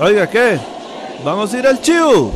Oiga, ¿qué? ¿Vamos a ir al chivo?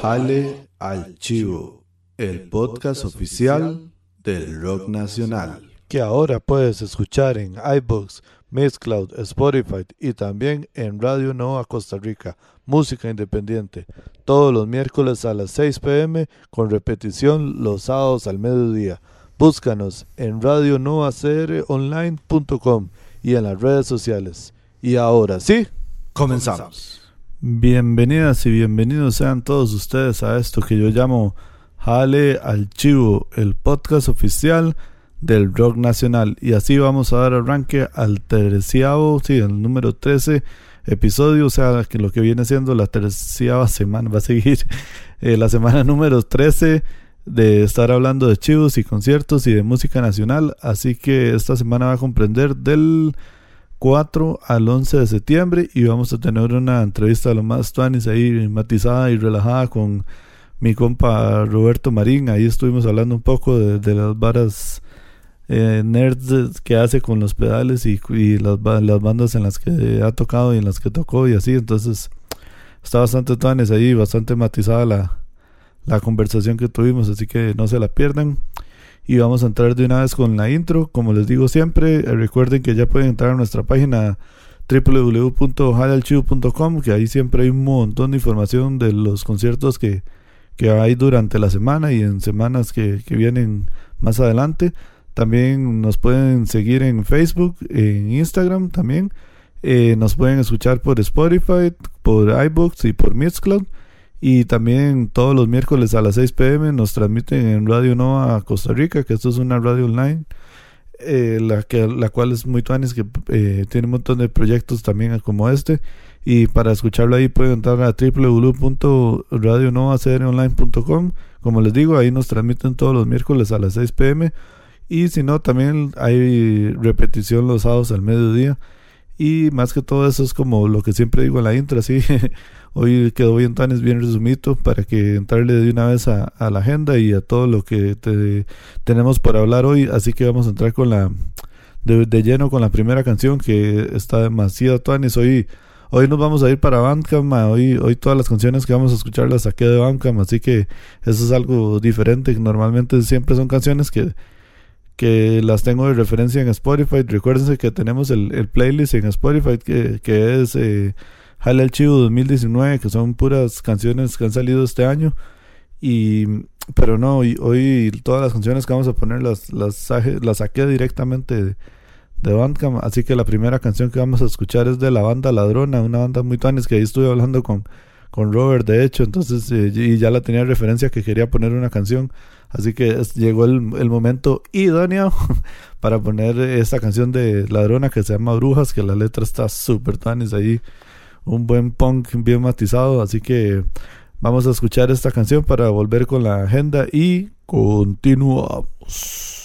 Jale al chivo, el podcast oficial del rock nacional. Que ahora puedes escuchar en iBooks, Mixcloud, Spotify y también en Radio Nova Costa Rica, música independiente, todos los miércoles a las 6 pm con repetición los sábados al mediodía. Búscanos en radionovacronline.com y en las redes sociales. Y ahora sí, comenzamos. Bienvenidas y bienvenidos sean todos ustedes a esto que yo llamo Jale al Chivo, el podcast oficial del rock nacional. Y así vamos a dar arranque al terciavo, sí, el número 13 episodio, o sea, que lo que viene siendo la terciava semana, va a seguir eh, la semana número 13 de estar hablando de chivos y conciertos y de música nacional. Así que esta semana va a comprender del 4 al 11 de septiembre y vamos a tener una entrevista a lo más tuanis ahí matizada y relajada con mi compa Roberto Marín. Ahí estuvimos hablando un poco de, las varas eh, nerds que hace con los pedales y, las, las, bandas en las que ha tocado y en las que tocó y así. Entonces está bastante tuanis ahí, bastante matizada la, la conversación que tuvimos, así que no se la pierdan. Y vamos a entrar de una vez con la intro. Como les digo siempre, eh, recuerden que ya pueden entrar a nuestra página www.jalalchivo.com, que ahí siempre hay un montón de información de los conciertos que, que hay durante la semana y en semanas que, que vienen más adelante. También nos pueden seguir en Facebook, en Instagram también. Eh, nos pueden escuchar por Spotify, por iBooks y por Mixcloud. Y también todos los miércoles a las 6 pm nos transmiten en Radio Nova Costa Rica, que esto es una radio online, eh, la, que, la cual es muy tuanis, que eh, tiene un montón de proyectos también como este. Y para escucharlo ahí pueden entrar a www.radionovacronline.com. Como les digo, ahí nos transmiten todos los miércoles a las 6 pm. Y si no, también hay repetición los sábados al mediodía. Y más que todo eso es como lo que siempre digo en la intro, así Hoy quedó bien tan bien resumido para que entrarle de una vez a, la agenda y a todo lo que tenemos para hablar hoy. Así que vamos a entrar con la de, lleno con la primera canción que está demasiado tuanis. Hoy, hoy nos vamos a ir para Bandcamp. Hoy, hoy todas las canciones que vamos a escuchar las saqué de Bandcamp. Así que eso es algo diferente. Normalmente siempre son canciones que que las tengo de referencia en Spotify. Recuérdense que tenemos el, playlist en Spotify que, que es eh, Jale el Chivo 2019, que son puras canciones que han salido este año. Y, pero no, hoy, todas las canciones que vamos a poner las, las, las saqué directamente de, de Bandcamp. Así que la primera canción que vamos a escuchar es de la banda Ladrona, una banda muy tanis que ahí estuve hablando con, con Robert, de hecho. Entonces, eh, y ya la tenía referencia que quería poner una canción. Así que llegó el, el, momento idóneo para poner esta canción de Ladrona que se llama Brujas, que la letra está súper tanis ahí un buen punk bien matizado. Así que vamos a escuchar esta canción para volver con la agenda y continuamos.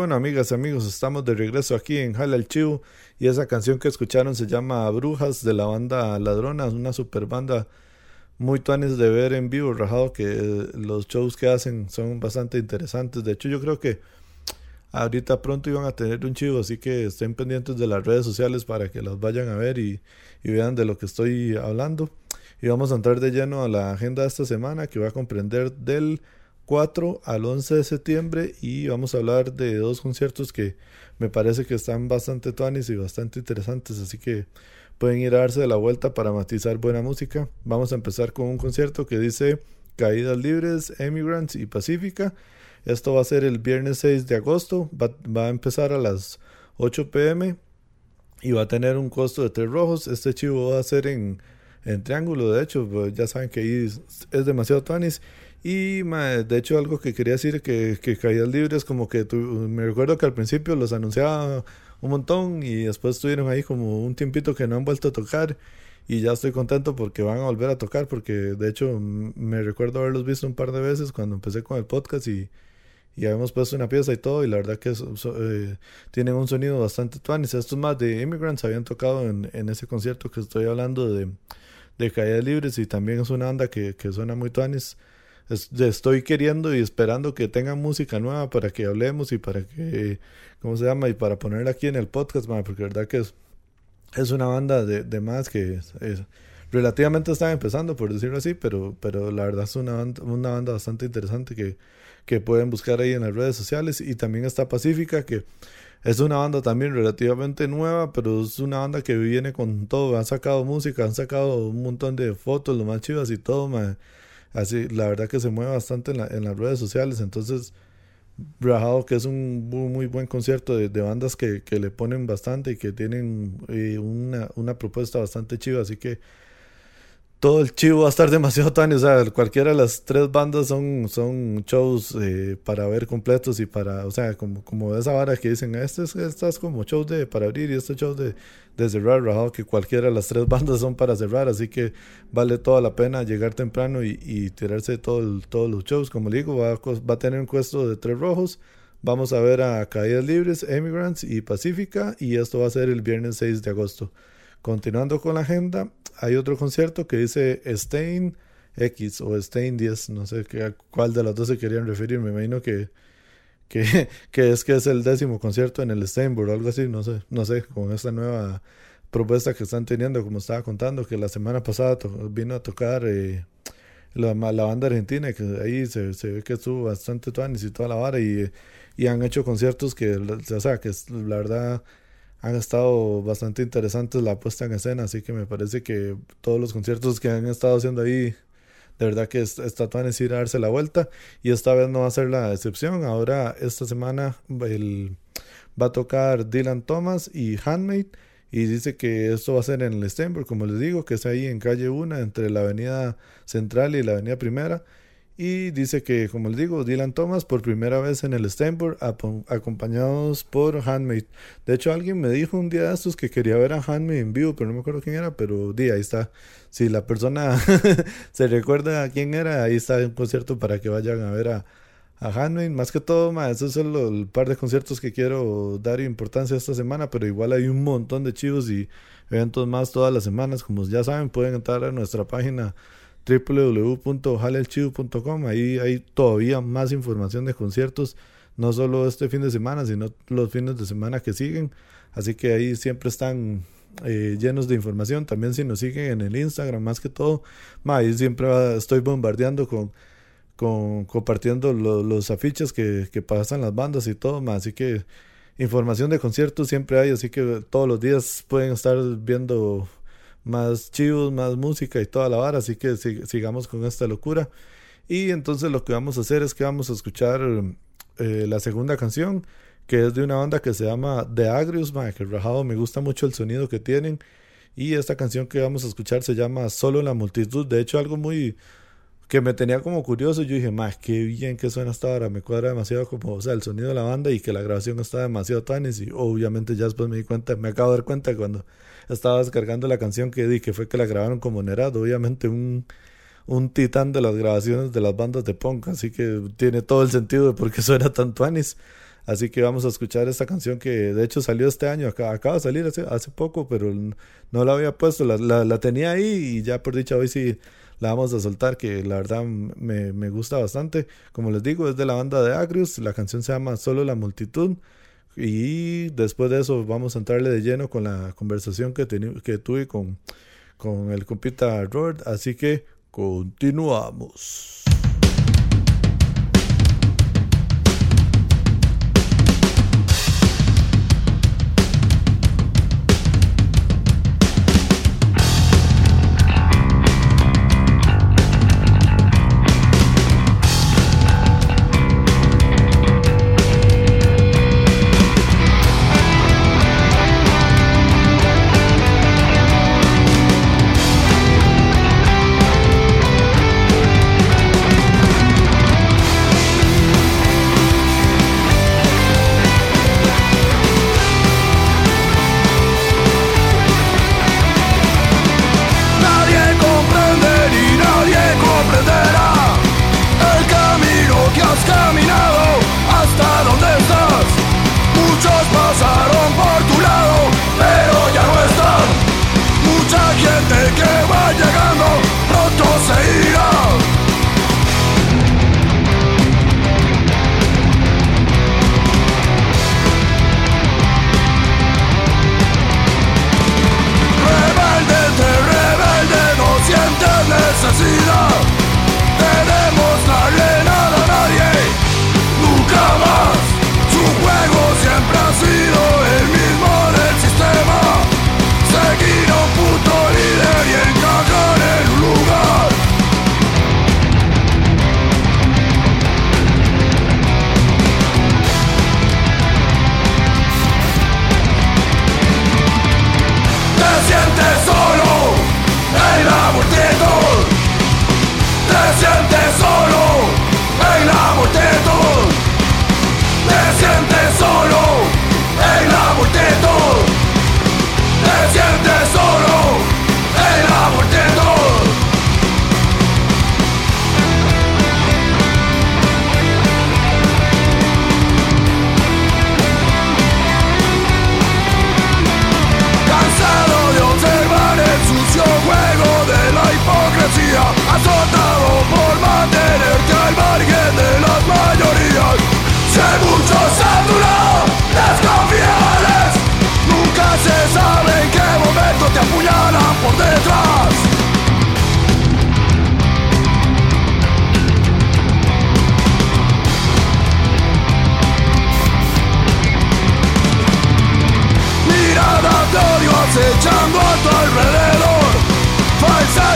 Bueno, amigas y amigos, estamos de regreso aquí en Jale al Chivo. Y esa canción que escucharon se llama Brujas de la banda Ladrona, una super banda muy tuanes de ver en vivo, rajado que los shows que hacen son bastante interesantes. De hecho, yo creo que ahorita pronto iban a tener un chivo, así que estén pendientes de las redes sociales para que las vayan a ver y, y vean de lo que estoy hablando. Y vamos a entrar de lleno a la agenda de esta semana que va a comprender del 4 al 11 de septiembre y vamos a hablar de dos conciertos que me parece que están bastante tuanis y bastante interesantes, así que pueden ir a darse de la vuelta para matizar buena música. Vamos a empezar con un concierto que dice Caídas Libres, Emigrants y Pacífica. Esto va a ser el viernes 6 de agosto, va, va a empezar a las 8 pm y va a tener un costo de 3 rojos. Este chivo va a ser en, en triángulo, de hecho, pues ya saben que ahí es, demasiado tuanis y de hecho algo que quería decir que, que Caídas Libres como que me recuerdo que al principio los anunciaba un montón y después estuvieron ahí como un tiempito que no han vuelto a tocar y ya estoy contento porque van a volver a tocar porque de hecho me recuerdo haberlos visto un par de veces cuando empecé con el podcast y, y habíamos puesto una pieza y todo y la verdad que eh, tienen un sonido bastante tuanis. Estos más de Immigrants habían tocado en, en ese concierto que estoy hablando de, de Caídas Libres y también es una banda que, que suena muy tuanis estoy queriendo y esperando que tengan música nueva para que hablemos y para que, ¿cómo se llama? Y para ponerla aquí en el podcast, porque la verdad que es, es una banda de, de más que relativamente están empezando, por decirlo así, pero, pero la verdad es una banda, una banda bastante interesante que, que pueden buscar ahí en las redes sociales. Y también está Pacífica, que es una banda también relativamente nueva, pero es una banda que viene con todo. Han sacado música, han sacado un montón de fotos, lo más chivas y todo, man Así, la verdad que se mueve bastante en, la, en las redes sociales. Entonces, Rajado, que es un muy, buen concierto de, de bandas que, que, le ponen bastante y que tienen eh, una, una propuesta bastante chiva. Así que todo el chivo va a estar demasiado tan, o sea, cualquiera de las tres bandas son, son shows eh, para ver completos y para, o sea, como, como esa vara que dicen, este es, estas como shows de para abrir y este show de, de cerrar, rajado, que cualquiera de las tres bandas son para cerrar, así que vale toda la pena llegar temprano y, y tirarse todo todos los shows, como digo, va, va a tener un cuesto de tres rojos, vamos a ver a Caídas Libres, Emigrants y Pacífica, y esto va a ser el viernes 6 de agosto. Continuando con la agenda, hay otro concierto que dice Stein X o Stein 10, no sé qué, cuál de las dos se querían referir, me imagino que, que, es que es el décimo concierto en el Steinburg o algo así, no sé, no sé, con esta nueva propuesta que están teniendo, como estaba contando, que la semana pasada vino a tocar eh, la, la, banda argentina, que ahí se, se ve que estuvo bastante tuanis y toda la vara, y, y han hecho conciertos que, o sea, que la verdad han estado bastante interesantes la puesta en escena, así que me parece que todos los conciertos que han estado haciendo ahí, de verdad que está tan ir a darse la vuelta y esta vez no va a ser la excepción. Ahora, esta semana el, va a tocar Dylan Thomas y Handmade y dice que esto va a ser en el Stenberg, como les digo, que es ahí en calle 1 entre la avenida Central y la avenida Primera y dice que, como les digo, Dylan Thomas por primera vez en el Stanford, acompañados por Handmaid. De hecho, alguien me dijo un día de estos que quería ver a Handmaid en vivo, pero no me acuerdo quién era, pero di, ahí está. Si la persona se recuerda a quién era, ahí está un concierto para que vayan a ver a, Handmaid. Más que todo, ma, esos son el par de conciertos que quiero dar importancia esta semana, pero igual hay un montón de chivos y eventos más todas las semanas. Como ya saben, pueden entrar a nuestra página www.jalelchivo.com. Ahí hay todavía más información de conciertos, no solo este fin de semana, sino los fines de semana que siguen. Así que ahí siempre están eh, llenos de información. También si nos siguen en el Instagram, más que todo, ahí siempre estoy bombardeando con, compartiendo los afiches que, pasan las bandas y todo. Así que información de conciertos siempre hay, así que todos los días pueden estar viendo más chivos, más música y toda la vara, así que sigamos con esta locura. Y entonces lo que vamos a hacer es que vamos a escuchar eh, la segunda canción, que es de una banda que se llama The Agrius, que rajado me gusta mucho el sonido que tienen. Y esta canción que vamos a escuchar se llama Solo la multitud, de hecho algo muy que me tenía como curioso, yo dije, más qué bien que suena esta hora, me cuadra demasiado como, o sea, el sonido de la banda y que la grabación está demasiado tanis y obviamente ya después me di cuenta, me acabo de dar cuenta cuando estaba descargando la canción que di, que fue que la grabaron como Nerad, obviamente un, un titán de las grabaciones de las bandas de punk, así que tiene todo el sentido de por qué suena tanto Anis. Así que vamos a escuchar esta canción que de hecho salió este año, acaba, acaba de salir hace, hace poco, pero no la había puesto, la, la, la, tenía ahí y ya por dicha hoy sí la vamos a soltar, que la verdad me, me gusta bastante. Como les digo, es de la banda de Agrius, la canción se llama Solo la multitud. Y después de eso vamos a entrarle de lleno con la conversación que, que tuve con, con el compita Robert. Así que continuamos.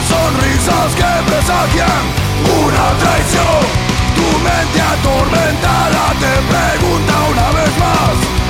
sonrisas que presagian una traición. Tu mente atormentada te pregunta una vez más.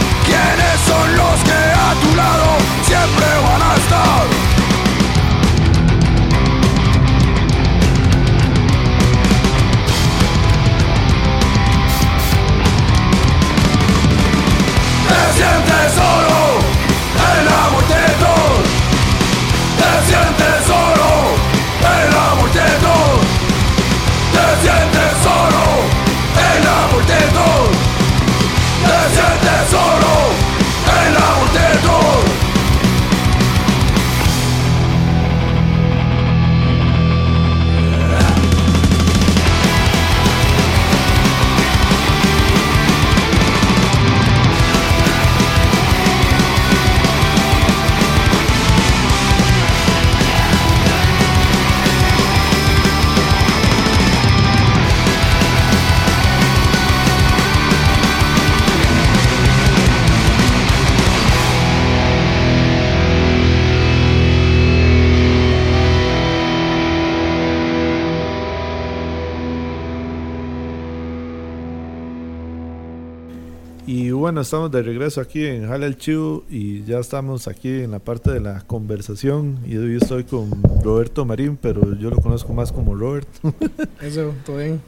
Estamos de regreso aquí en Jale el Chivo y ya estamos aquí en la parte de la conversación y hoy estoy con Roberto Marín, pero yo lo conozco más como Robert. Eso, todo bien.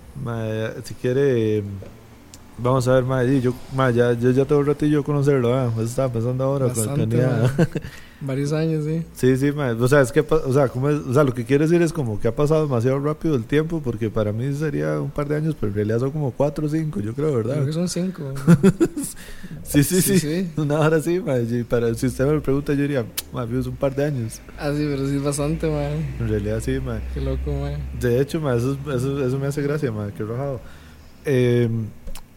si quiere, vamos a ver, ma, yo, ya, yo ya tengo un ratillo conocerlo, eso estaba pensando ahora. Varios años, sí. Sí, sí, mae. O sea, es que, o sea, ¿cómo es? o sea, lo que quiero decir es como que ha pasado demasiado rápido el tiempo, porque para mí sería un par de años, pero en realidad son como cuatro o cinco, yo creo, ¿verdad? Creo que son cinco. Sí, sí, sí. sí. Una hora sí, mae. Y para, si usted me lo pregunta, yo diría, mae, es un par de años. Ah, sí, pero sí es bastante, man. En realidad sí, mae. Qué loco, man. De hecho, ma, eso, eso, eso me hace gracia, ma, qué rojado. Eh,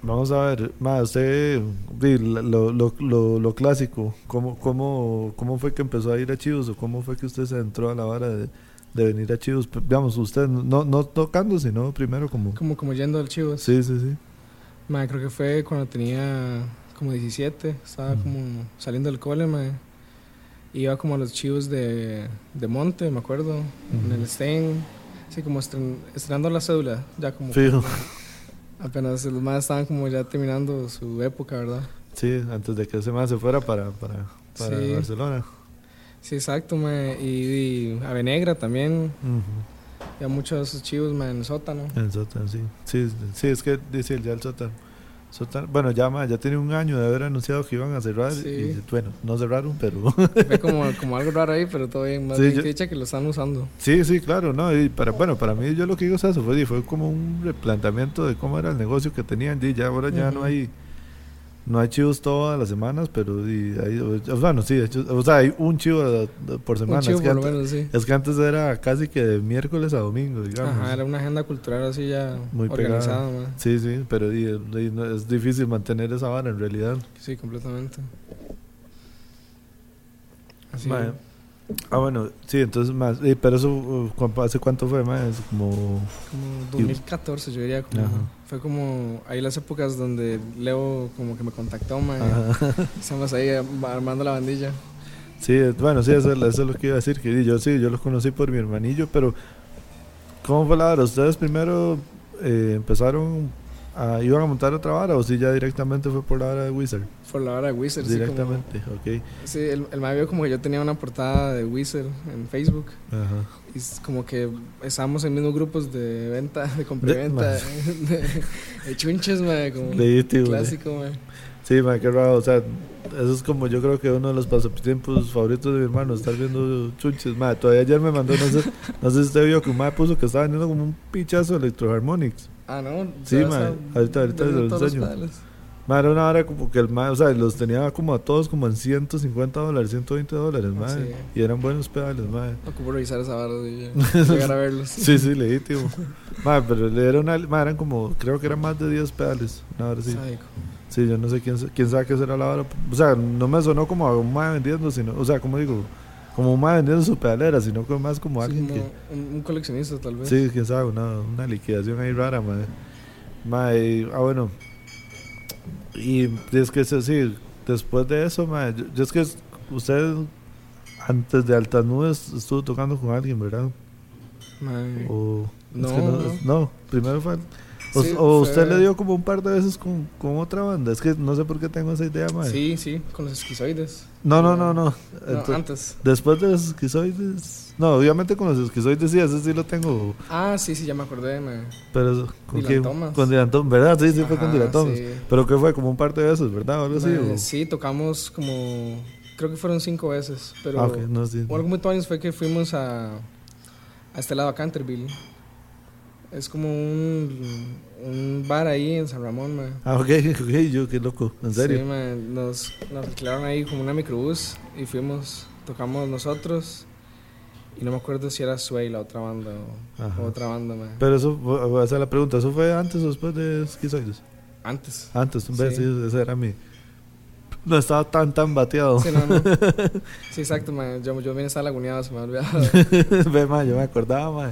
vamos a ver, ma, usted, lo, lo, lo, lo clásico, ¿cómo, cómo, ¿cómo fue que empezó a ir a Chivos o cómo fue que usted se entró a la vara de, de venir a Chivos? Digamos, usted no, no tocando, sino primero como... Como, como yendo al Chivas. Sí, sí, sí. Man, creo que fue cuando tenía como 17. Estaba como saliendo del cole, man. Iba como a los Chivos de, de Monte, me acuerdo. En el Stein. Sí, como estren- estrenando la cédula. Ya como... Fijo. Apenas los más estaban como ya terminando su época, ¿verdad? Sí, antes de que ese más se fuera para, para, para Sí. Barcelona. Sí, exacto, man. Y, y Avenegra también. Ya muchos de esos chivos, man, en el sótano. El sótano, sí. Sí, sí, es que dice ya el sótano. Bueno, ya, ya tiene un año de haber anunciado que iban a cerrar. Sí. Y, bueno, no cerraron, pero. Fue como, como algo raro ahí, pero todo bien. Más Sí, bien yo- que lo están usando. sí, sí, claro, ¿no? Y para, bueno, para mí, yo lo que digo es eso. Fue, fue como un replanteamiento de cómo era el negocio que tenían. Y ya ahora ya no hay. No hay chivos todas las semanas, pero y hay, bueno, sí, de hecho, o sea, hay un chivo por semana. Un chivo es, que por lo antes, menos, sí. es que antes era casi que de miércoles a domingo, digamos. Ajá, era una agenda cultural así ya Muy organizada, man. Sí, sí, pero y- y no- es difícil mantener esa vara en realidad. Sí, completamente. Así. Ah, bueno, sí, entonces más. eh, pero eso, uh, ¿cu- ¿hace cuánto fue, más? Es como. Como 2014, yo diría. Como, Ajá. Fue como ahí las épocas donde Leo como que me contactó. Ajá. Estamos ahí armando la bandilla. Sí, eh, bueno, sí, eso, eso es lo que iba a decir. Que yo sí, yo los conocí por mi hermanillo, pero. ¿Cómo fue la vara? ¿Ustedes primero eh, empezaron a. iban a montar otra vara o si ya directamente fue por la vara de Wizard? Por la hora de Wizard. sí, como- directamente, ok. Sí, el, el vio como que yo tenía una portada de Wizard en Facebook. Ajá. Y como que estábamos en mismos grupos de venta, de compra y De- venta, de, de chunches, como Legítimo, eh. clásico, mae. Sí, man, qué raro. O sea, eso es como yo creo que uno de los pasatiempos favoritos de mi hermano, estar viendo chunches. Madre, todavía ayer me mandó, no sé, no sé si usted vio que un madre puso que estaba vendiendo como un pichazo de Electroharmonics. Ah, no. Sí, está- ahorita- ahorita se los enseño. Madre, era una hora como que el madre, o sea, los tenía como a todos como en 150 dólares, 120 dólares, madre. Sí. Y eran buenos pedales, madre. Ocupo revisar esa barra y llegar a verlos. Sí, sí, legítimo. madre, pero era una, madre, eran como, creo que eran más de 10 pedales, una hora sí. Sádico. Sí, yo no sé quién, quién sabe qué será la hora. O sea, no me sonó como a un mae vendiendo, sino, o sea, como digo, como un mae vendiendo su pedalera, sino más como Sí, alguien como que. un, un coleccionista, tal vez. Sí, quién sabe, una, una liquidación ahí rara, mae. Mae, ah, bueno. Y es que sí, después de eso, mae, yo, yo es que usted antes de Altas Nubes estuvo tocando con alguien, ¿verdad? Mae. O, es No, que no, no. no, primero fue. O, Sí, o usted le dio como un par de veces con, con otra banda. Es que no sé por qué tengo esa idea, mae. Sí, sí, con los esquizoides. No, no, no, no. No, Ento- antes. después de los esquizoides. No, obviamente con los esquizoides sí, ese sí lo tengo. Ah, sí, sí, ya me acordé, mae. Pero ¿con Dylan? Thomas. Con Dylan Thomas, ¿verdad? Sí, sí, fue con Ajá, Dylan Thomas. sí. Pero que fue como un par de veces, ¿verdad? Algo así. O- Sí, tocamos como. Creo que fueron cinco veces. Pero Ah, ok, no, sí. o algo muy fue que fuimos a. A este lado, a Canterville. Es como un. Un bar ahí en San Ramón, mae. Ah, ok, ok, yo qué loco, en serio. Sí, mae, nos, nos alquilaron ahí como una microbús y fuimos, tocamos nosotros. Y no me acuerdo si era Sway la otra banda o, Ajá. otra banda, mae. Pero eso, voy a hacer la pregunta, ¿eso fue antes o después de esquizoides? Antes. Antes, un vez, Sí. ese era mi. No estaba tan, tan bateado. Sí, no, no. Sí, exacto, mae. Yo, yo vine a estar laguneado, se me ha olvidado. Ve, ma, yo me acordaba, ma.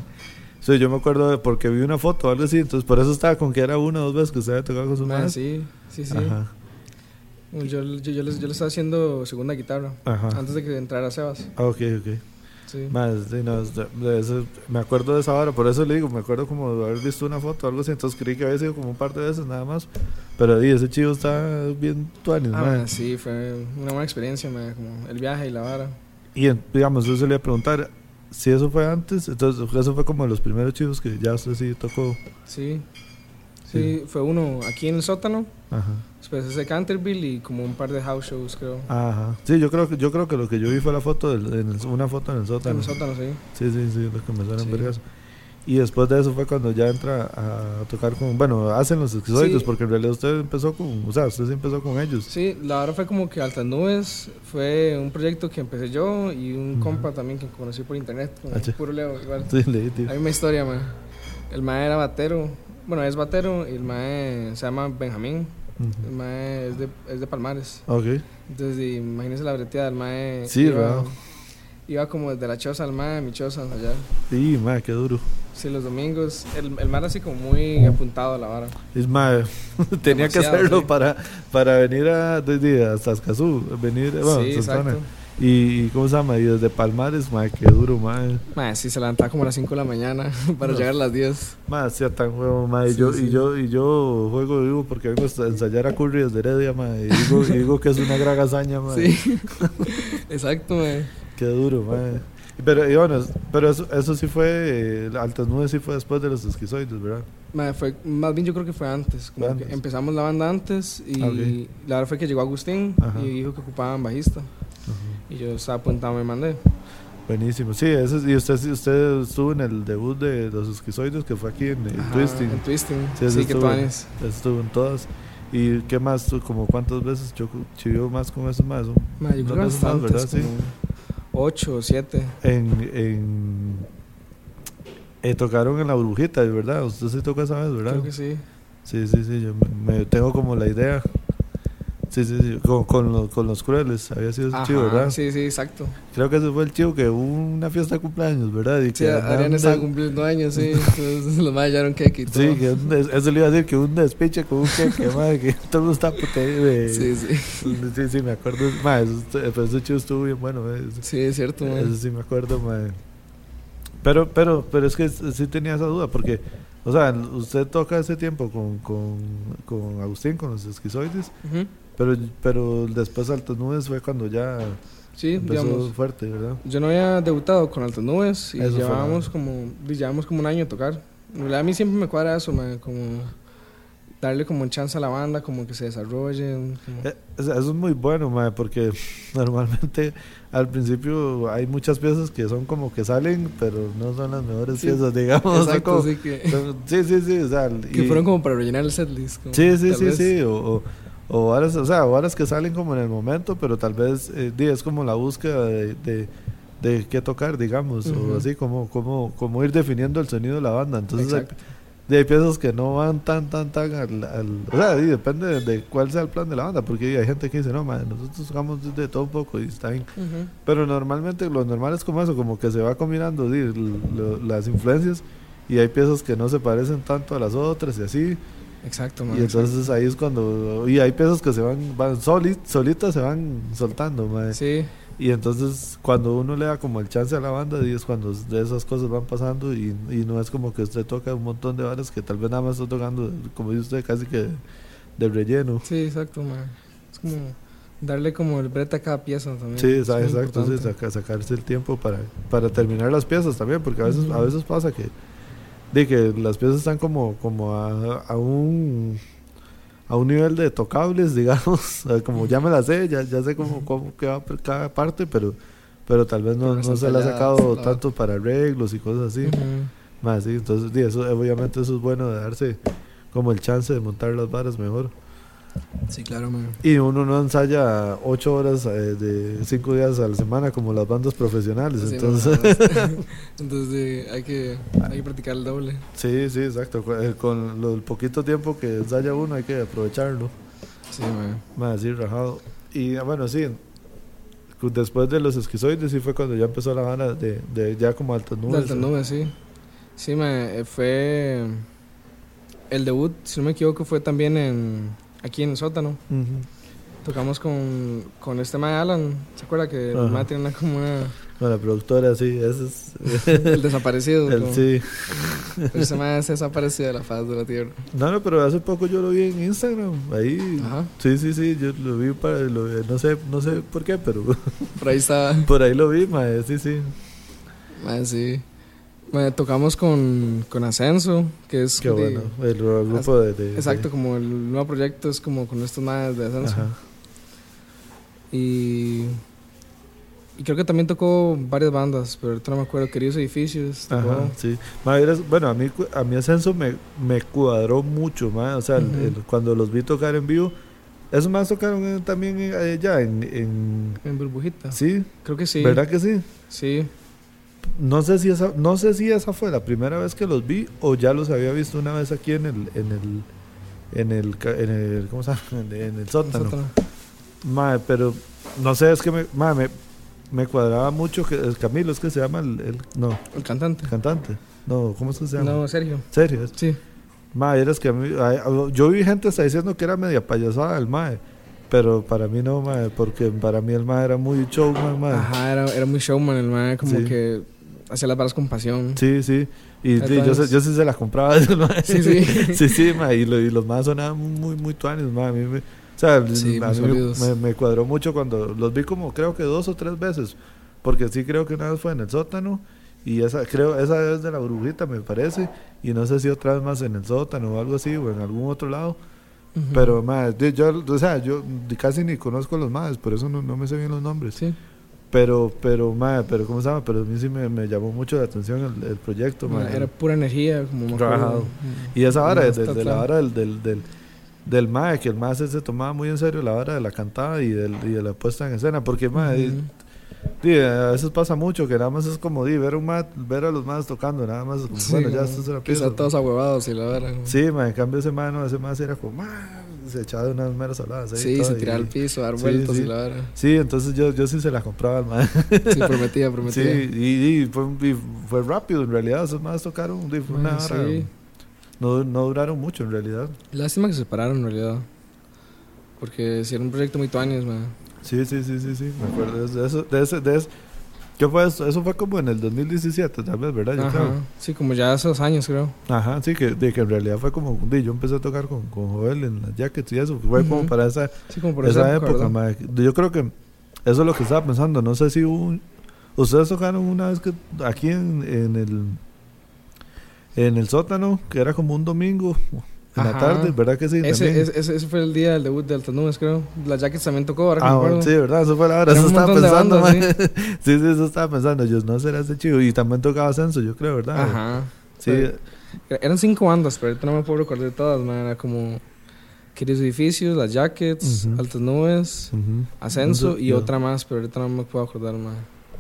Sí, yo me acuerdo de porque vi una foto o algo así, entonces por eso estaba con que era una o dos veces que usted había tocado con su Mae, madre. sí, sí, sí. Ajá, Yo, yo, yo, les- yo le estaba haciendo segunda guitarra ajá. antes de que entrara Sebas. Ah, ok, ok. Sí. Más, sí, no, de- eso- me acuerdo de esa hora, por eso le digo, me acuerdo como de haber visto una foto o algo así, entonces creí que había sido como un par de veces nada más. Pero di, ese chivo está bien tuanis, Ah, mae, sí, fue una buena experiencia, mae, como el viaje y la vara. Y digamos, yo se le iba a preguntar si eso fue antes, entonces eso fue como de los primeros chivos que ya usted sí tocó. Sí. Sí, fue uno aquí en el sótano, Ajá. después ese Canterville y como un par de house shows, creo. Ajá. Sí, yo creo que yo creo que lo que yo vi fue la foto del, en el- una foto en el En sótano. el sótano, sí. Sí, sí, sí, lo que me suena en Sí. vergas. Y después de eso fue cuando ya entra a tocar con, bueno, hacen los Sí. porque en realidad usted empezó con, o sea, usted empezó con ellos. Sí, la verdad fue como que Altas Nubes fue un proyecto que empecé yo y un compa también que conocí por internet, como Ah, puro Leo, igual. Sí, leí, tío. Hay una historia, man. El mae era batero, bueno, es batero y el mae se llama Benjamín. El mae es de, es de Palmares. Ok. Entonces, imagínese la breteada, el mae Sí, iba, iba como desde la choza al mae, mi choza, allá. Sí, ma, qué duro. Sí, los domingos. El, el mae era así como muy apuntado a la vara. Es ma, tenía que Demasiado, hacerlo sí. para, para venir a, desde hasta Escazú, venir, bueno, sí, exacto. Y, y, ¿cómo se llama? Y desde Palmares, ma, qué duro, ma. Mae, sí, se levantaba como a las 5 de la mañana para No. llegar a las 10. Ma, hacía tan huevo, ma. Y, Sí, yo, sí. y, yo, y yo juego vivo porque vengo a ensayar a Curry desde Heredia, ma. Y digo, y digo que es una gran hazaña, ma. Sí. Exacto, mae. Qué duro, ma. Pero, y bueno, pero eso, eso sí fue, eh, Altas Nubes sí fue después de los esquizoides, ¿verdad? Fue, más bien yo creo que fue antes. Como Fue que antes. empezamos la banda antes y Ah, ok. la verdad fue que llegó Agustín Ajá. y dijo que ocupaban bajista. Y yo estaba apuntado, me mandé. Buenísimo. Sí, ese, es- y usted, usted estuvo en el debut de los esquizoides que fue aquí en, en Ajá, Twisting. En Twisting. Sí, Sí, que estuvo. tú anes. Estuvo en todas. ¿Y qué más? tú, como cuántas veces yo chivió más con esos más? Mae, yo creo que más, ¿verdad? Sí. Ocho o siete. En, en eh, tocaron en la brujita, ¿verdad? Usted sí tocó esa vez, ¿verdad? Creo que sí. Sí, sí, sí, yo me, me tengo como la idea. Sí, sí, sí, con, con, los, con los crueles, había sido ese Ajá, chivo, ¿verdad? Sí, sí, exacto. Creo que ese fue el chivo que hubo una fiesta de cumpleaños, ¿verdad? Y Sí, que de- estaba cumpliendo años, sí. Entonces los más hallaron cake y todo. Sí, que des- eso le iba a decir que un despiche con un queque, madre, que todo el mundo está puteado. Sí, sí. sí, sí, me acuerdo. Madre, pero ese chivo estuvo bien bueno, Sí, es cierto, mae. Eso sí me acuerdo, madre. Pero, pero, pero es que sí tenía esa duda, porque, o sea, usted toca ese tiempo con, con, con Agustín, con los esquizoides, Ujú. Pero, pero después Altas Nubes fue cuando ya Sí, empezó digamos. fuerte, ¿verdad? Yo no había debutado con Altas Nubes y Eso llevábamos como, llevábamos como un año de tocar. A mí siempre me cuadra eso, mae, como darle como un chance a la banda, como que se desarrollen. como- Eh, Eso es muy bueno, mae, porque normalmente al principio hay muchas piezas que son como que salen, pero no son las mejores Sí, piezas, digamos. Exacto, como- sí, que, son- sí, sí, sí, o sea, que y- fueron como para rellenar el setlist. Sí, sí, sí, vez. sí, o, o, o varas, o sea, varas que salen como en el momento, pero tal vez eh, es como la búsqueda de, de, de qué tocar, digamos, o así como, como, como ir definiendo el sonido de la banda. Entonces hay, piezas que no van tan, tan, tan al... al- o sea, depende de, de cuál sea el plan de la banda, porque hay gente que dice, no, man, nosotros tocamos de, todo un poco y está bien. Pero normalmente lo normal es como eso, como que se va combinando lo- las influencias y hay piezas que no se parecen tanto a las otras y así. Exacto, Y mae, entonces ahí es cuando. Y hay piezas que se van, van soli- solitas, se van soltando. Sí, Y entonces cuando uno le da como el chance a la banda, y es cuando de esas cosas van pasando y, y no es como que usted toca un montón de bares que tal vez nada más está tocando, como dice usted, casi que de relleno. sí, exacto, mae. Es como darle como el brete a cada pieza también. Sí, Es exacto, sí, saca- sacarse el tiempo para, para terminar las piezas también, porque a veces, a veces pasa que, de que las piezas están como, como a, a un a un nivel de tocables, digamos, como ya me las sé, ya, ya sé cómo, cómo queda cada parte, pero pero tal vez no, no se la ha sacado tanto para arreglos y cosas así. Más, sí, entonces, sí, eso, obviamente eso es bueno de darse como el chance de montar las varas mejor. Sí, claro, mae. Y uno no ensaya ocho horas eh, de cinco días a la semana como las bandas profesionales. Sí, entonces. Entonces sí, hay que, hay que practicar el doble. sí, sí, exacto. Eh, Con lo- el poquito tiempo que ensaya uno hay que aprovecharlo. Sí, mae. Más así rajado. Y ah, bueno, sí. Después de los esquizoides, sí fue cuando ya empezó la banda de, de ya como altas De nubes. altas nubes, sí. Sí, mae, eh, fue... El debut, si no me equivoco, fue también en aquí en el sótano. Tocamos con, con este mae Alan. ¿Se acuerda que el Ajá. mae tiene una como una... Con la productora, sí, ese es. El desaparecido. el- como- sí. Pero ese mae se desapareció de la faz de la tierra. No, no, pero hace poco yo lo vi en Instagram. Ahí. Ajá. Sí, sí, sí, yo lo vi para. lo- no, sé, no sé por qué, pero Por ahí está... por ahí lo vi, mae, sí, sí. Mae, sí. Mae, tocamos con, con Ascenso, que es... Qué de- bueno. El, el grupo de, de- Exacto, como el nuevo proyecto es como con estos madres de Ascenso. Ajá. Y, y creo que también tocó varias bandas, pero ahorita no me acuerdo. Queridos Edificios. tocó. Ajá, sí. Bueno, a mí, a mí Ascenso me, me cuadró mucho, ma, o sea, el- cuando los vi tocar en vivo, esos más tocaron eh, también eh, allá en, en- En Burbujita. sí, Creo que sí. ¿verdad que sí? Sí. No sé si esa, no sé si esa fue la primera vez que los vi o ya los había visto una vez aquí en el, en el, en el, en el, ¿cómo se llama? En el, en el sótano. Pero no sé, es que me, ma, me, me cuadraba mucho que el Camilo es que se llama el, el- no, El cantante. el cantante. No, ¿cómo es que se llama? No, Sergio. ¿Serio? es? Sí. Mae, eres que a mí, yo vi gente hasta diciendo que era media payasada el mae, pero para mí no, mae, porque para mí el mae era muy showman, mae. Ajá, era, era muy showman el man, como Sí. que hacía las varas con pasión. Sí, sí. Y sí, yo, sí se la compraba. mae. Sí, sí. sí, sí, mae, y, lo- y los más sonaban muy, muy tuanes, mae. A mí me, o sea, Sí, a mí me, cuadró mucho cuando los vi como creo que dos o tres veces, porque sí creo que una vez fue en el sótano y esa creo esa vez de la burbujita me parece y no sé si otra vez más en el sótano o algo así o en algún otro lado. Pero, más, yo, o sea, yo casi ni conozco a los más, por eso no, no me sé bien los nombres. Sí. Pero, pero, ma, pero, ¿cómo se llama? Pero a mí sí me, me llamó mucho la atención el, el proyecto, ma. Era pura energía, como acuerdo. Trabajado. Y esa vara, Ma, de, está de la vara del, del, del, del que el mae se, tomaba muy en serio la vara de la cantada y, del, y de la puesta en escena, porque, ma, Ujú. di- di, a veces pasa mucho que nada más es como, di, ver, un ma- ver a los más tocando, nada más, como, Sí, bueno, ya esto es una pieza. todos ahuevados y la verdad. Sí, ma, en cambio ese mae, no, ese sí era como, se echaba de unas meras habladas ahí. Sí, se tiraba al piso, dar Sí, vueltas sí. y la verdad. Sí, entonces yo, yo sí se la compraba al mae. Sí, prometía, Sí, prometía. y, y fue, y fue rápido en realidad, esos más tocaron, una hora, sí. no, no duraron mucho en realidad. Lástima que se separaron en realidad. Porque si era un proyecto muy tuanis, man. Sí, sí, sí, sí, sí, me acuerdo de eso, de ese, de ese. ¿Qué fue eso? Eso fue como en el 2017, tal vez, ¿verdad? Yo Ajá. creo. Sí, como ya hace dos años, creo. Ajá, sí, que, de que en realidad fue como, di, yo empecé a tocar con, con Joel en las jackets y eso, fue como para esa, Sí, como por esa, época, mae. Yo creo que eso es lo que estaba pensando, no sé si hubo un- ustedes tocaron una vez que aquí en, en el en el sótano, que era como un domingo en la tarde, ¿verdad que sí? Ese, ese, ese- fue el día del debut de Altas Nubes, creo. Las Jackets también tocó, ahora Ah, sí, ¿verdad? Eso fue la hora, Era eso estaba pensando, bandas, sí, sí, eso estaba pensando, yo no será ese chido. Y también tocaba Censo, yo creo, ¿verdad? Ajá. Sí, Era- Eran cinco bandas, pero ahorita no me puedo recordar todas, man. Era como Queridos Edificios, Las Jackets, Ujú. Altas Nubes. Ascenso y otra más, pero ahorita no me puedo acordar, man.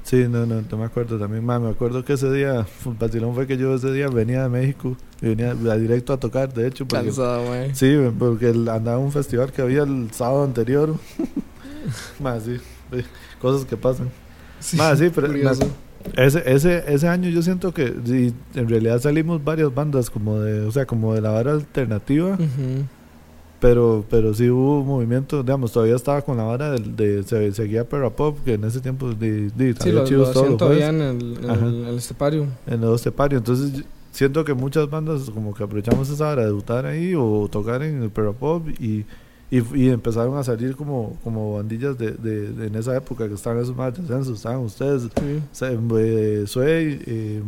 Sí, no, no, no me acuerdo también. Ma, me acuerdo que ese día, el vacilón fue que yo ese día venía de México, y venía a- directo a tocar, de hecho, porque, Cansado, man. sí, porque el- andaba un festival que había el sábado anterior. Más sí, cosas que pasan. Ma, sí, pero ese, ese, ese año yo siento que en realidad salimos varias bandas como de, o sea, como de la vara alternativa, Ujú. Pero, pero sí hubo movimiento, digamos, todavía estaba con la vara del- de, se, seguía Perra Pop, que en ese tiempo de, de, Sí, lo, lo todos todavía en el, en el, en el estepario. en Estepario. Entonces siento que muchas bandas como que aprovechamos esa hora de debutar ahí o tocar en el Perra Pop y, y, y empezaron a salir como, como bandillas de, de, de- en esa época que estaban esos más descensos, estaban ustedes, Sí. se- eh, Sway, eh,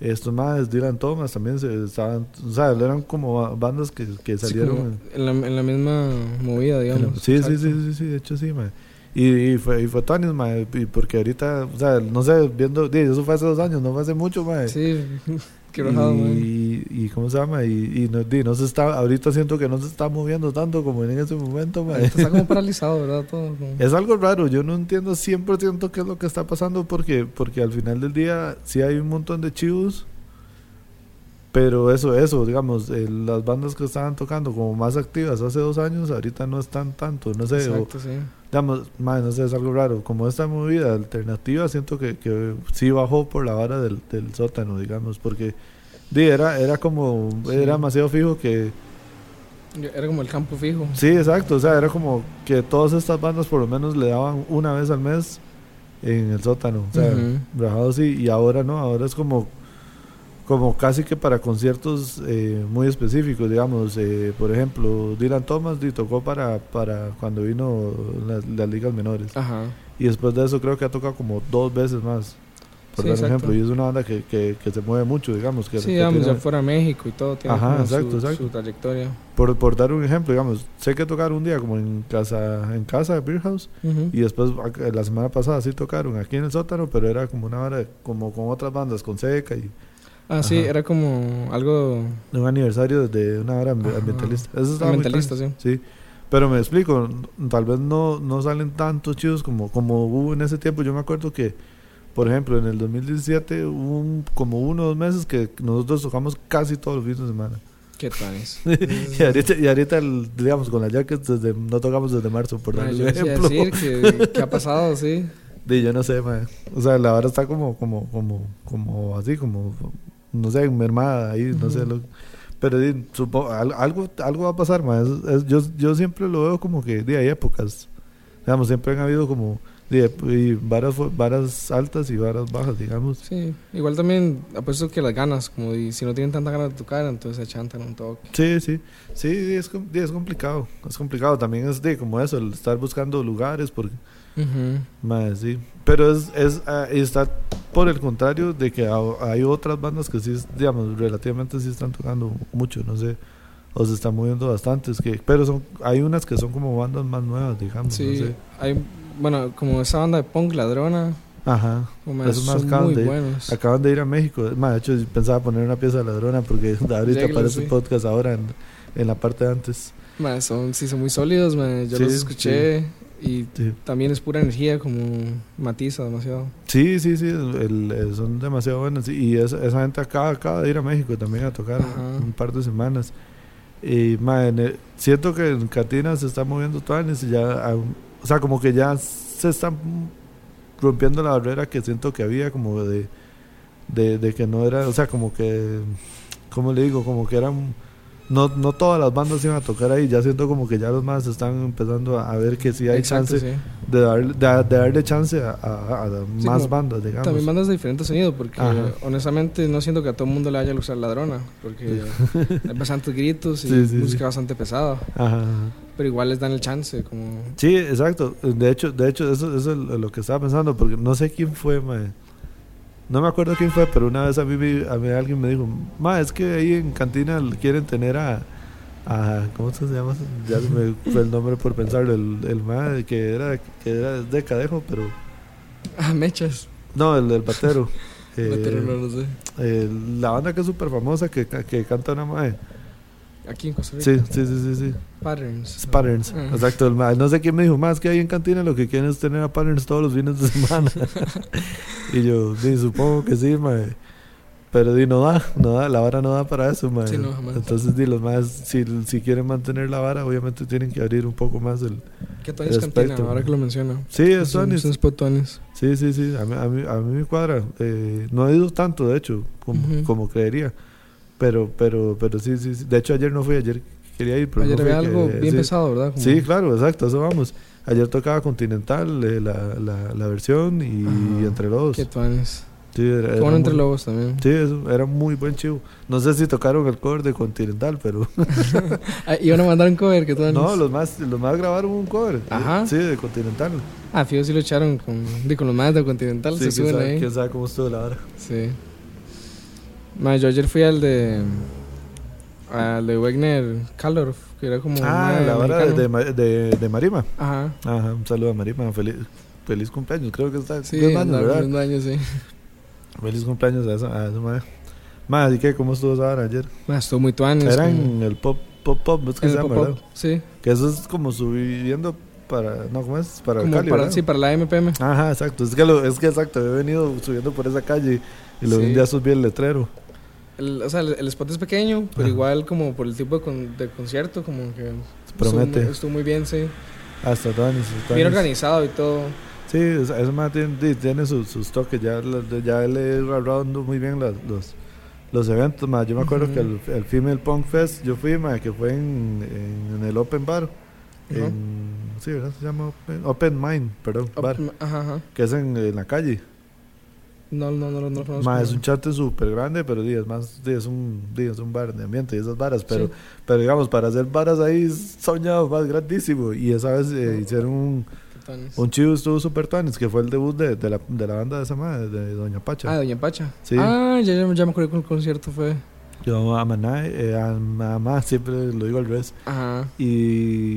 estos más, Dylan Thomas también se estaban, o sea, eran como ba- bandas que, que salieron. en- la, en la misma movida, digamos. Sí, sí, sí, sí, sí, de hecho sí, mae. Y, y fue, y fue Tuanis, mae, y porque ahorita, o sea, no sé, viendo, eso fue hace dos años, no fue hace mucho, mae. Sí, qué rajado, y, y cómo se llama y, y no, se está ahorita siento que no se está moviendo tanto como en ese momento Está como paralizado, ¿verdad? Todo. es algo raro yo no entiendo 100% qué es lo que está pasando porque porque al final del día sí hay un montón de chivos pero eso eso digamos eh, las bandas que estaban tocando como más activas hace dos años ahorita no están tanto no sé o- Exacto, sí. Digamos no sé es algo raro como esta movida alternativa siento que, que sí bajó por la vara del, del sótano digamos porque era era como Sí. era demasiado fijo que Era como el campo fijo. sí exacto o sea era como que todas estas bandas por lo menos le daban una vez al mes en el sótano o sea Ujú. rajado sí y ahora no ahora es como como casi que para conciertos eh, muy específicos digamos eh, por ejemplo Dylan Thomas tocó para para cuando vino las, las ligas menores Ajá. y después de eso creo que ha tocado como dos veces más por Sí, dar un exacto. ejemplo. Y es una banda que, que, que se mueve mucho, digamos. Que, Sí, digamos, tiene- ya fuera México y todo, tiene Ajá, exacto, su, exacto. su trayectoria. por, por dar un ejemplo, digamos, sé que tocaron un día como en casa, en casa de Beer House. Y después la semana pasada sí tocaron aquí en el sótano, pero era como una hora como con otras bandas, con Seca y Ah, sí, Ajá. era como algo un aniversario de una hora ambi- Ajá. ambientalista. Eso ambientalista, sí. Sí, pero me explico, tal vez no, no salen tantos chidos como, como hubo en ese tiempo. Yo me acuerdo que, por ejemplo, en el 2017 hubo un- como uno o dos meses que nosotros tocamos casi todos los fines de semana. Qué tanis. y ahorita, y ahorita digamos, con las jackets desde, no tocamos desde marzo, por darle un ejemplo. decir que, que ha pasado, sí. Di, yo no sé, mae. O sea, la vara está como, como, como, como así, como, no sé, mermada ahí, no sé. Lo, pero di, supo- al- algo, algo va a pasar, es- yo, yo siempre lo veo como que di, hay épocas. Digamos, siempre han habido como di, y varas, varas altas y varas bajas, digamos. Sí, igual también apuesto que las ganas, como di, si no tienen tanta ganas de tocar, entonces se chantan un toque. Sí, sí. Sí, es, es complicado. Es complicado. También es de como eso, el estar buscando lugares, porque Mae, sí. Pero es, es ah, está por el contrario de que ha- hay otras bandas que sí, digamos, relativamente sí están tocando mucho, no sé. O se están moviendo bastantes, que, pero son, hay unas que son como bandas más nuevas, digamos. Sí, No sé. hay, bueno, como esa banda de punk ladrona, Ajá. Esos más son acaban muy de ir. buenos. Acaban de ir a México. Mae, de hecho, pensaba poner una pieza de ladrona porque ahorita aparece sí. el podcast ahora en, en la parte de antes. Ma, son, sí, son muy sólidos, yo Sí, los escuché y Sí. también es pura energía, como matiza demasiado. Sí, sí, sí, el- el- son demasiado buenos. Y esa, esa gente acaba, acaba de ir a México también a tocar Ajá. un par de semanas. Y el- siento que en Catina se está moviendo Tuanis y ya, o sea, como que ya se están rompiendo la barrera que siento que había, como de, de, de que no era, o sea, como que, ¿cómo le digo? Como que eran, no, no todas las bandas iban a tocar ahí, ya siento como que ya los más están empezando a, ver que sí hay Exacto, chance sí. de, darle, de, de darle chance a, a- a Sí, más bandas, digamos. También bandas de diferente sonido, porque Ajá. honestamente no siento que a todo el mundo le vaya a gustar ladrona, porque hay bastantes gritos y música bastante pesada, Ajá. pero igual les dan el chance, como... Sí, exacto. De hecho, de hecho eso, eso es lo que estaba pensando, porque no sé quién fue, mae. No me acuerdo quién fue, pero una vez a mí, me- a mí alguien me dijo, ma, es que ahí en cantina quieren tener a, a ¿cómo se llama? Ya se me fue el nombre por pensarlo, el, el ma que era, que era de Cadejo, pero Ah, mechas. no, el del batero. Eh, Pero no lo sé. eh, la banda que es súper famosa que, que canta una mae. Aquí en Costa Rica. Sí, sí, sí, sí, sí. Patterns. Patterns, Ah. exacto. No sé quién me dijo, más que ahí en cantina lo que quieren es tener a Patterns todos los fines de semana. y yo, sí, supongo que sí, mae. Pero di, no da, no da, la vara no da para eso, mae. Sí, no, jamás. Entonces, di, los más, si, si quieren mantener la vara, obviamente tienen que abrir un poco más el... ¿Qué Tonis el Cantina? Ahora que lo menciona. Sí, es Es es Tonis. Sí, sí, sí, a mí, a mí, a mí me cuadra. Eh, no he ido tanto, de hecho, como, como creería. Pero, pero, pero sí, sí, sí. De hecho, ayer no fui, ayer quería ir, pero Ayer no fui, había algo que- bien sí. pesado, ¿verdad? Como- Sí, claro, exacto, eso vamos. Ayer tocaba Continental, eh, la, la, la versión, y Ajá. Entre Lobos. Qué Tonis. Sí, era, era entre muy- lobos también. Sí, eso, era muy buen chivo. No sé si tocaron el cover de Continental, pero... Ah, iban a mandar un cover, ¿qué Tonis? no, los más, los más grabaron un cover. Ajá. Sí, de Continental. Ah, fijo, sí lo echaron con, con los más de Continental, Sí, se suben sabe, ahí. quién sabe cómo estuvo la hora. Sí. Ma, yo ayer fui al de. Al de Wegner Kalorf, que era como. Ah, la hora de, de, de, Marima. Ajá. Ajá, un saludo a Marima. Feliz, feliz cumpleaños, creo que está. Sí, años, ¿verdad? años, sí. Feliz cumpleaños a esa, a esa madre. Madre, ¿y qué? ¿Cómo estuvo esa hora ayer? Ma, estuvo muy tuanes. Era como- en el pop, pop, pop, es que se llama, ¿verdad? Sí. Que eso es como subiendo para. No, ¿cómo es? Para Como Cali, sí, para la MPM. Ajá, exacto. Es que, lo, es que exacto. He venido subiendo por esa calle y luego Sí. un día subí el letrero. El, o sea, el, el spot es pequeño, pero Ajá. igual como por el tipo de, con- de concierto, como que Promete. Estuvo, muy- estuvo muy bien, sí. Hasta. Bien organizado y todo. Sí, es- eso más tiene, tiene sus, sus toques. Ya, ya le he agarrado muy bien los, los eventos. Más. Yo me acuerdo que el, el Female Punk Fest, yo fui, que fue en, en, en el Open Bar. En, sí, ¿verdad? Se llama Open, Open Mind, perdón, bar. Ajá, ajá. Que es en, en la calle. No, no, no, no, no lo conozco. Ma, es un chate súper grande, pero di, es más, di, es un, es un bar de ambiente y esas varas, pero, Sí. pero digamos, para hacer varas ahí, soñado más grandísimo. Y esa vez eh, hicieron un. Un chivo estuvo super tuanis, que fue el debut de, de, la, de la banda de esa madre, de Doña Pacha. Ah, Doña Pacha. Sí. Ah, ya, ya, ya me acuerdo que el concierto fue. Yo a Maná, eh, a mamá siempre lo digo al revés. Ajá.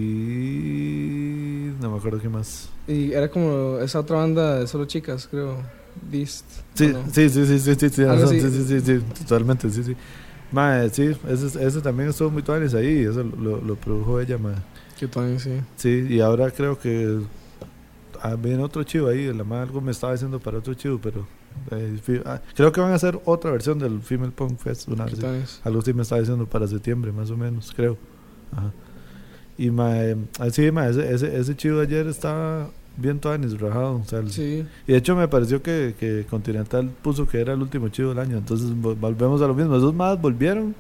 Y no me acuerdo qué más. Y era como esa otra banda de solo chicas, creo. Beast. Sí, ¿o no? sí, sí, sí, sí, sí, sí, razón, así. sí, sí, sí, sí, totalmente, sí, sí. Mae, sí, ese, ese también estuvo muy tuanis ahí, eso lo, lo produjo ella, mae. Que Tuanis, sí. Sí, y ahora creo que ah, viene otro chivo ahí, la madre algo me estaba diciendo para otro chivo, pero eh, ah, creo que van a hacer otra versión del Female Punk Fest, una vez. Algo sí me estaba diciendo para septiembre, más o menos, creo. Ajá. Y mae, ah, sí, mae, ese, ese, ese chivo ayer estaba bien tuanis, rajado, o sea, el- Sí. y de hecho me pareció que, que Continental puso que era el último chivo del año. Entonces vol- volvemos a lo mismo. Esos más volvieron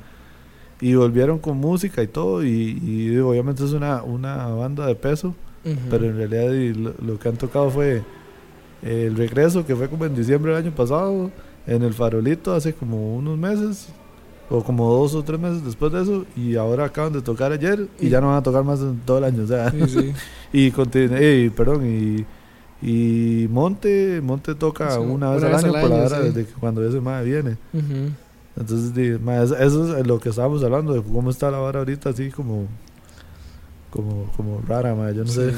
y volvieron con música y todo. Y, obviamente es una, una banda de peso. Pero en realidad y lo, lo que han tocado fue el regreso que fue como en diciembre del año pasado. En el farolito hace como unos meses. O como dos o tres meses después de eso. Y ahora acaban de tocar ayer. Y ya no van a tocar más en todo el año. O sea, Sí, sí. y eh, perdón, y, y Monte, Monte toca Sí, una vez una al vez año al por la hora desde que cuando ese madre viene. Entonces, ma, eso, eso es lo que estábamos hablando, de cómo está la vara ahorita, así como como, como rara, ma, yo no sé.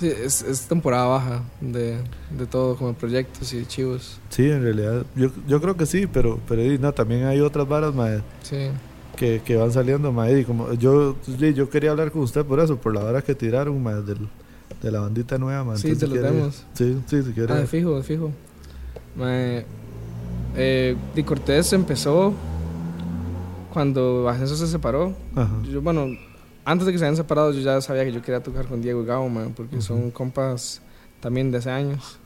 Sí. Es, es temporada baja de, de todo, como proyectos y chivos. Sí, en realidad, yo, yo creo que sí, pero, pero no, también hay otras varas, ma, Sí. que, que van saliendo, ma, y como yo, yo quería hablar con usted por eso, por la vara que tiraron, ma, del, de la bandita nueva, ma. Sí, entonces, te si los quiere- demos. Sí, sí, si quiere. Ah, de fijo, de fijo. Mae, eh, Di Cortés empezó cuando Ascenso se separó. Ajá. Yo, bueno, antes de que se hayan separado, yo ya sabía que yo quería tocar con Diego y Gabo, mae, porque Ujú. son compas también de hace años.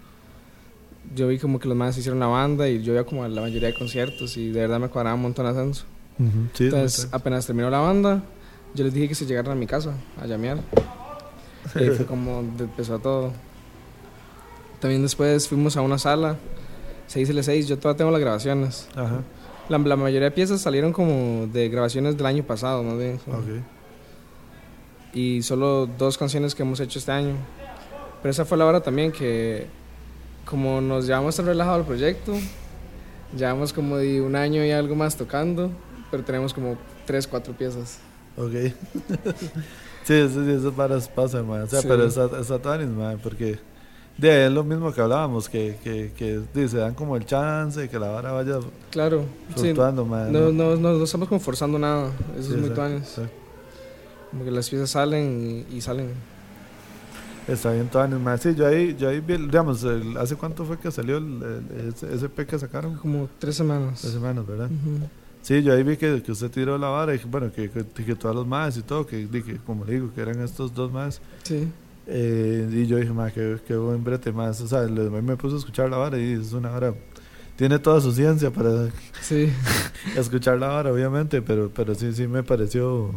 Yo vi como que los más hicieron la banda y yo iba como la mayoría de conciertos y de verdad me cuadraba un montón Ascenso. Ujú, sí, Entonces, apenas terminó la banda, yo les dije que se llegaran a mi casa a llamear. Y ahí fue como empezó todo. También después fuimos a una sala, 6L6, yo todavía tengo las grabaciones. Ajá, La, la mayoría de piezas salieron como de grabaciones del año pasado, más bien. ok. Y solo dos canciones que hemos hecho este año. Pero esa fue la hora también que, como nos llevamos tan relajado al proyecto, llevamos como de un año y algo más tocando, pero tenemos como tres, cuatro piezas. Ok. sí, sí, sí, esas varas pasan, man. O sea, Sí. pero es satanis, man, porque de ahí es lo mismo que hablábamos, que, que, que se dan como el chance, que la vara vaya Claro, sí, man. no, no, no, no estamos como forzando nada, eso es muy exacto. Como que las piezas salen y, y salen. Está bien, tuanis, man. Sí, yo ahí, yo ahí vi, digamos, el- ¿hace cuánto fue que salió el, el- ese, ese EP que sacaron? Como tres semanas. Tres semanas, ¿verdad? Sí, yo ahí vi que, que usted tiró la vara y bueno, que, que, que todos los más y todo, que, que como le digo, que eran estos dos más. Sí, Eh, y yo dije, ma, qué, qué buen brete más. O sea, le- me puse a escuchar la vara y es una vara. Tiene toda su ciencia para sí. escuchar la vara, obviamente, pero, pero sí, sí me pareció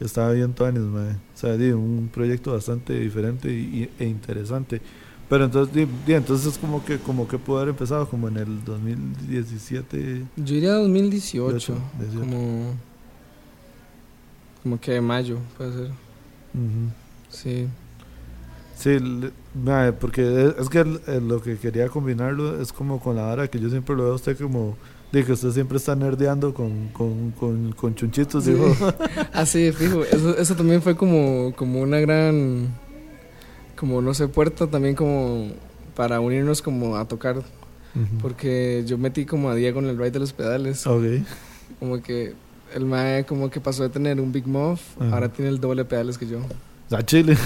estaba bien Tuanis. O sea, di, un proyecto bastante diferente y, y- e interesante. Pero entonces, di, di, entonces como que, como que pudo haber empezado como en el 2017. Yo iría a 2018, 18. como, como que mayo, puede ser. Ujú. Sí, Sí, le- porque es, es que el- el- lo que quería combinarlo es como con la vara que yo siempre lo veo a usted como de que usted siempre está nerdeando con, con, con, con chunchitos, Sí. dijo. Ah, sí, fijo. Eso, eso también fue como, como una gran, como no sé, puerta también como para unirnos como a tocar. Ujú. Porque yo metí como a Diego en el ride de los pedales. Ok. Como que el mae como que pasó de tener un Big Muff, Ajá. ahora tiene el doble de pedales que yo. A Chile.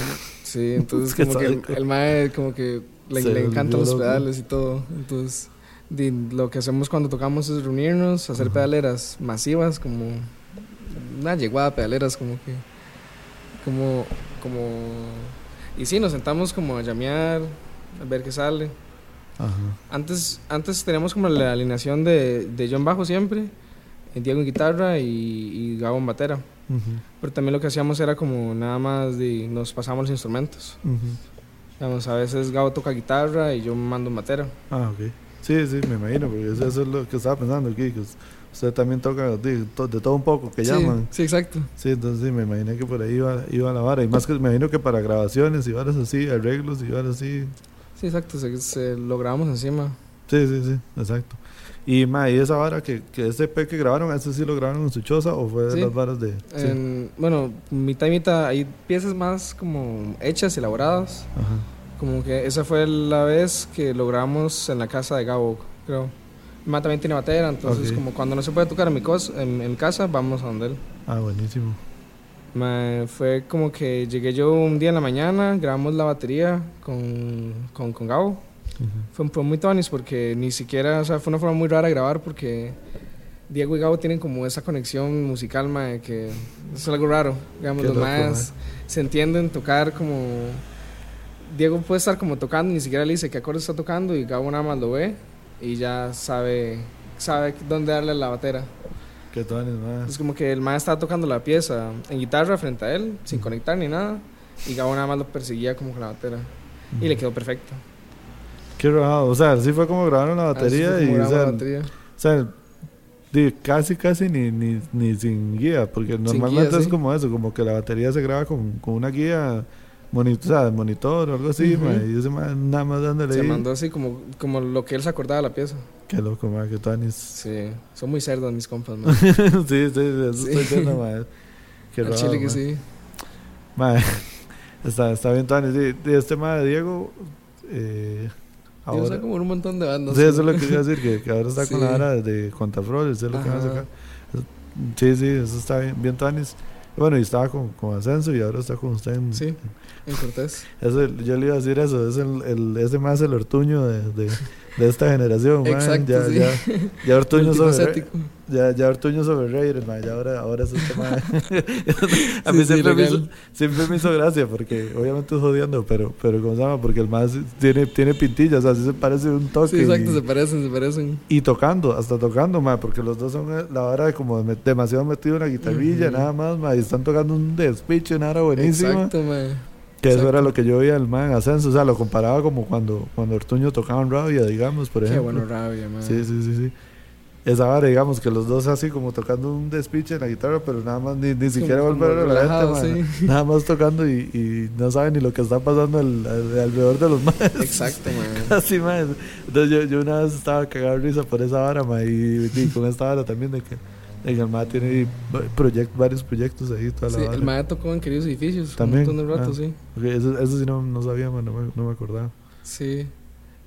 Sí, entonces como que el, el mae como que le, le encantan los pedales y todo. Entonces lo que hacemos cuando tocamos es reunirnos, hacer pedaleras masivas, como una yeguada de pedaleras, como que, como, como, y sí, nos sentamos como a llamear, a ver qué sale. Antes, antes teníamos como la alineación de, de John Bajo siempre, Diego en guitarra y, y Gabo en batera. Ujú. Pero también lo que hacíamos era como nada más de nos pasamos los instrumentos. Digamos, a veces Gabo toca guitarra y yo mando en batera. Ah, ok. Sí, sí, me imagino, porque eso, es lo que estaba pensando aquí. Que us- Usted también toca de, to- de todo un poco, que sí, llaman. sí, exacto. Sí, entonces sí, me imaginé que por ahí iba, iba la vara. Y más que me imagino que para grabaciones y varas así, arreglos y varas así. Sí, exacto, se, se lo grabamos encima. Sí, sí, sí, exacto. Y, ma, y esa vara que, que ese EP que grabaron, ¿ese sí lo grabaron en su choza o fue de Sí. las varas de...? Sí. En- bueno, mitad y mitad, hay piezas más como hechas, elaboradas. Ajá. Como que esa fue la vez que lo grabamos en la casa de Gabo, creo. Mi mamá también tiene batera, entonces Ok. como cuando no se puede tocar en mi, cos- en, en mi casa, vamos a donde él. Ah, buenísimo. Ma, fue como que llegué yo un día en la mañana, grabamos la batería con, con, con Gabo. Ujú. Fue, fue muy tonis porque ni siquiera, o sea, fue una forma muy rara de grabar porque Diego y Gabo tienen como esa conexión musical, ma, que es algo raro. Digamos, Qué los loco, más se entienden tocar como... Diego puede estar como tocando, ni siquiera le dice qué acorde está tocando y Gabo nada más lo ve y ya sabe, sabe dónde darle la batera. Qué tones. Es como que el maestro estaba tocando la pieza en guitarra frente a él, sin conectar ni nada, y Gabo nada más lo perseguía como con la batera. Y le quedó perfecto. Qué raro. O sea, así fue como grabaron la batería y, o sea, la batería. o sea, casi, casi ni, ni, ni sin guía, porque normalmente guía, es sí. como eso, como que la batería se graba con, con una guía monitor, sea, monitor o algo así, Ujú. ma, y ese ma, nada más dándole Se ahí. mandó así como, como lo que él se acordaba de la pieza. Qué loco, ma, qué tonis. Sí, son muy cerdos mis compas, man. sí, sí, sí, eso Sí. estoy viendo, ma. Qué raro, chile que ma. sí. Ma, está, está bien. Sí, de este ma de Diego, eh, ahora, hay como un montón de bandas. sí, eso es lo que iba a decir, que, que ahora está con Sí. la vara de Contafrol, eso es lo que va a sacar. Sí, sí, eso está bien, bien Tonis. Bueno, y estaba con, con Ascenso y ahora está con usted. En, Sí, en Cortés. Yo le iba a decir eso, es el, el, ese más el Ortuño de, de, de esta generación. man. Exacto, ya, sí. ya, ya Ortuño sobre, ya, ya Ortuño sobre Raiders, man. ya ahora, ahora es este man. a mí Sí, sí, siempre, me hizo, siempre me hizo gracia, porque obviamente es jodiendo, pero, pero ¿cómo se llama? Porque el más tiene, tiene pintillas, así se parece un toque. Sí, exacto, y, se parecen, se parecen. y tocando, hasta tocando, ma, porque los dos son eh, la hora de como de- demasiado metido en la guitarrilla, nada más, ma, y están tocando un despiche, una hora buenísima. Exacto, man. Que eso era lo que yo veía al man en ascenso, o sea, lo comparaba como cuando, cuando Ortuño tocaba en Rabia, digamos, por Qué ejemplo. bueno rabia, man. Sí, sí, sí, sí. Esa hora, digamos, que los dos así como tocando un despiche en la guitarra, pero nada más ni, ni siquiera volver a la gente, sí. Nada más tocando y, y no saben ni lo que está pasando al, al- alrededor de los manes. Exacto, man. Así, man. Entonces yo, yo una vez estaba cagado de risa por esa vara, ma, y, y con esta vara también de que, que el ma tiene proyect, varios proyectos ahí, toda la Sí, vara. el maestro tocó en Queridos Edificios. También, Un montón de rato, ah. sí. Ok, eso, eso sí no, no sabía, man, no me, no me acordaba. Sí.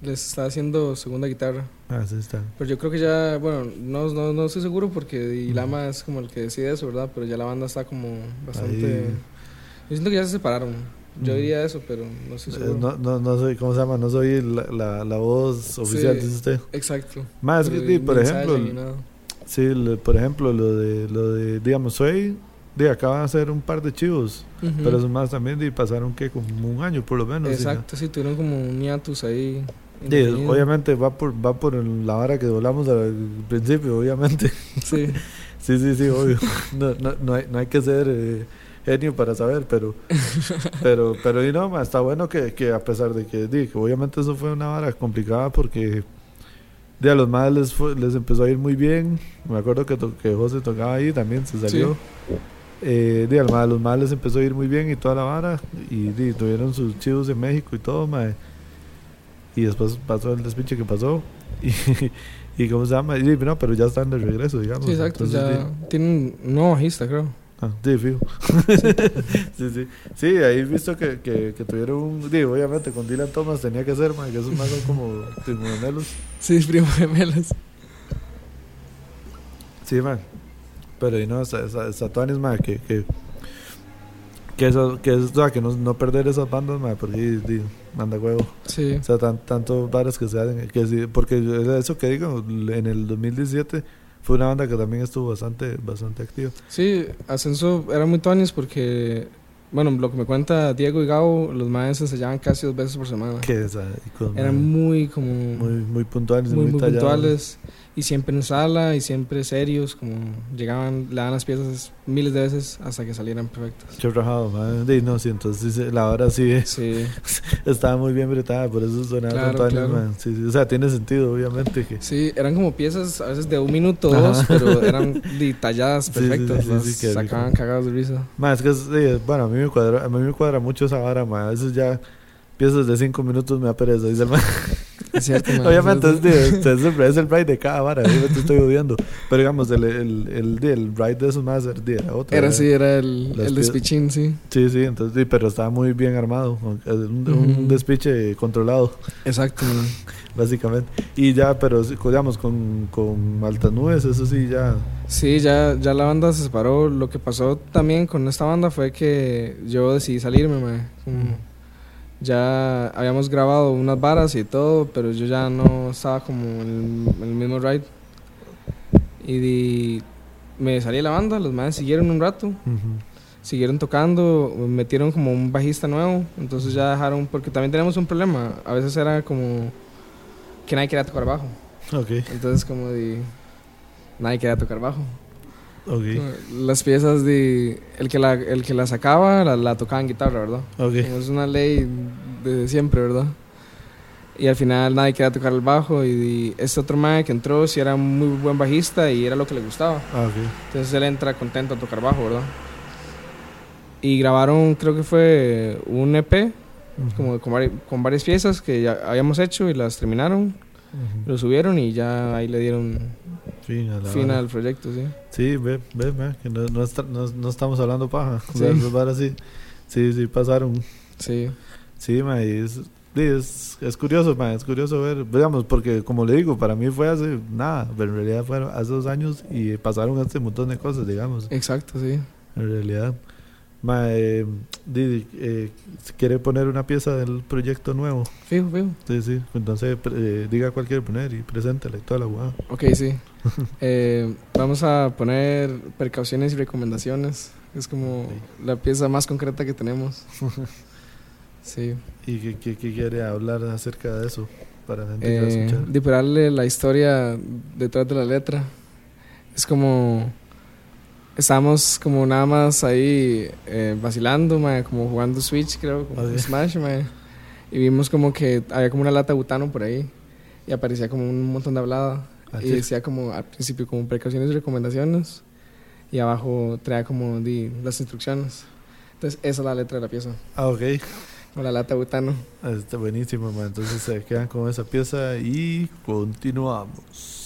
Les está haciendo segunda guitarra. Ah, sí está. Pero yo creo que ya, bueno, no, no, no estoy seguro porque y Ujú. Lama es como el que decide eso, ¿verdad? Pero ya la banda está como bastante... Ahí. Yo siento que ya se separaron. Yo Ujú. diría eso, pero no estoy Eh, seguro. No, no, no soy, ¿cómo se llama? No soy la, la, la voz oficial, Sí. dice usted. Exacto. Más que, por ejemplo. Sí, lo- por ejemplo, lo de, lo de, digamos, soy, de acaba de hacer un par de chivos, pero esos más también, y pasaron que como un año por lo menos. Exacto, sí, tuvieron como un hiatus ahí. Sí, obviamente va por, va por la vara que hablamos al principio, obviamente. Sí, Sí, sí, sí, obvio. No, no, no, hay, no hay que ser eh, genio para saber, pero, pero, pero y no, ma, está bueno que, que a pesar de que, di, que obviamente eso fue una vara complicada porque de a los más les, fue- les empezó a ir muy bien. Me acuerdo que, to- que José tocaba ahí, también se salió. Eh, a los más les empezó a ir muy bien y toda la vara. Y tuvieron sus chivos en México y todo. Y después pasó el despiche que pasó. Y, y ¿cómo se llama? Y, no, pero ya están de regreso, digamos. sí, exacto. Entonces, Ya tienen un nuevo bajista, creo. Ah, sí, fijo. sí, sí. Sí, ahí he visto que, que, que tuvieron un. Digo, obviamente con Dylan Thomas tenía que ser, man, que esos más son como timonelos. Sí, primo gemelos. Sí, man. Pero y no, esa, esa, esa Tuanis, man, que. que que eso, que, eso, o sea, que no, no perder esas bandas, man, porque di, manda huevo. Sí. O sea, tan, tantos bares que se hacen. Que sí, porque eso que digo, en el 2017 fue una banda que también estuvo bastante, bastante activa. Sí, Ascenso era muy tonis porque, bueno, lo que me cuenta Diego y Gabo, los maestros ensayaban casi dos veces por semana. Con- Eran muy como muy, muy puntuales, muy, muy, muy tallados. Y siempre en sala y siempre serios, como llegaban, le daban las piezas miles de veces hasta que salieran perfectas. Qué rajado, man. Sí, no, sí, entonces la hora sí, Sí, estaba muy bien bretada, por eso sonaba Claro, ánimo, claro. man. Sí, sí, o sea, tiene sentido, obviamente. que sí, eran como piezas a veces de un minuto o dos, pero eran detalladas perfectas, sí, las sacaban cagados de risa. Más es que, bueno, a mí, me cuadra, a mí me cuadra mucho esa vara, man. A veces ya piezas de cinco minutos me da pereza, dice el man. Es cierto, man, Obviamente es es, es, el, ride de cada vara, obviamente estoy odiando. Pero digamos, el, el, el, el, ride de esos más era, otro. Era así, era el, el despichín, sí. Sí, sí, entonces, sí, pero estaba muy bien armado. Un, un Ujú. despiche controlado, Exacto, man. básicamente. Y ya, pero digamos, con, con altas nubes, eso sí, ya. Sí, ya, ya la banda se separó. Lo que pasó también con esta banda fue que yo decidí salirme, mae. Como ya habíamos grabado unas varas y todo, pero yo ya no estaba como en el, mismo ride. Y di- me salí de la banda, los maes siguieron un rato, siguieron tocando, metieron como un bajista nuevo, entonces ya dejaron, porque también tenemos un problema, a veces era como que nadie quería tocar bajo, Ok, entonces como di, nadie quería tocar bajo. Ok, Las piezas de. El que la, el que la sacaba la, la tocaba en guitarra, ¿verdad? ok. Como es una ley de siempre, ¿verdad? Y al final nadie quería tocar el bajo. Y, y este otro mae que entró, sí era muy buen bajista y era lo que le gustaba. Ah, ok. Entonces él entra contento a tocar bajo, ¿verdad? Y grabaron, creo que fue un EP, como con, vari- con varias piezas que ya habíamos hecho y las terminaron, Ujú. lo subieron y ya ahí le dieron Fin a la fin vara. al proyecto, sí. Sí, ve, ve, ve, que no, no, está- no, no estamos hablando paja. O Sí. sea, varas sí, sí, sí pasaron. Sí, Sí, ma, y es, sí, es, es curioso, ma, es curioso ver, digamos, porque como le digo, para mí fue hace nada, pero en realidad fueron hace dos años y pasaron este montón de cosas, digamos, exacto, sí. en realidad. Ma, eh, Didi, eh, ¿quiere poner una pieza del proyecto nuevo? Fijo, fijo. Sí, sí, entonces eh, diga cuál quiere poner y preséntela y toda la guada. Ok, sí. Eh, vamos a poner precauciones y recomendaciones. Es como la pieza más concreta que tenemos. Sí. ¿Y qué, qué- qué quiere hablar acerca de eso? Para la gente que va a Eh, escuchar. la historia detrás de la letra. Es como... Estamos como nada más ahí eh, vacilando, mae, como jugando Switch, creo, como Ok. Smash, mae. Y vimos como que había como una lata de butano por ahí. Y aparecía como un montón de hablada. Ah, y sí. decía como al principio como precauciones y recomendaciones. Y abajo traía como di, las instrucciones. Entonces esa es la letra de la pieza. Ah, ok. Con la lata de butano. Ah, Está buenísimo, ma. Entonces se quedan con esa pieza y continuamos.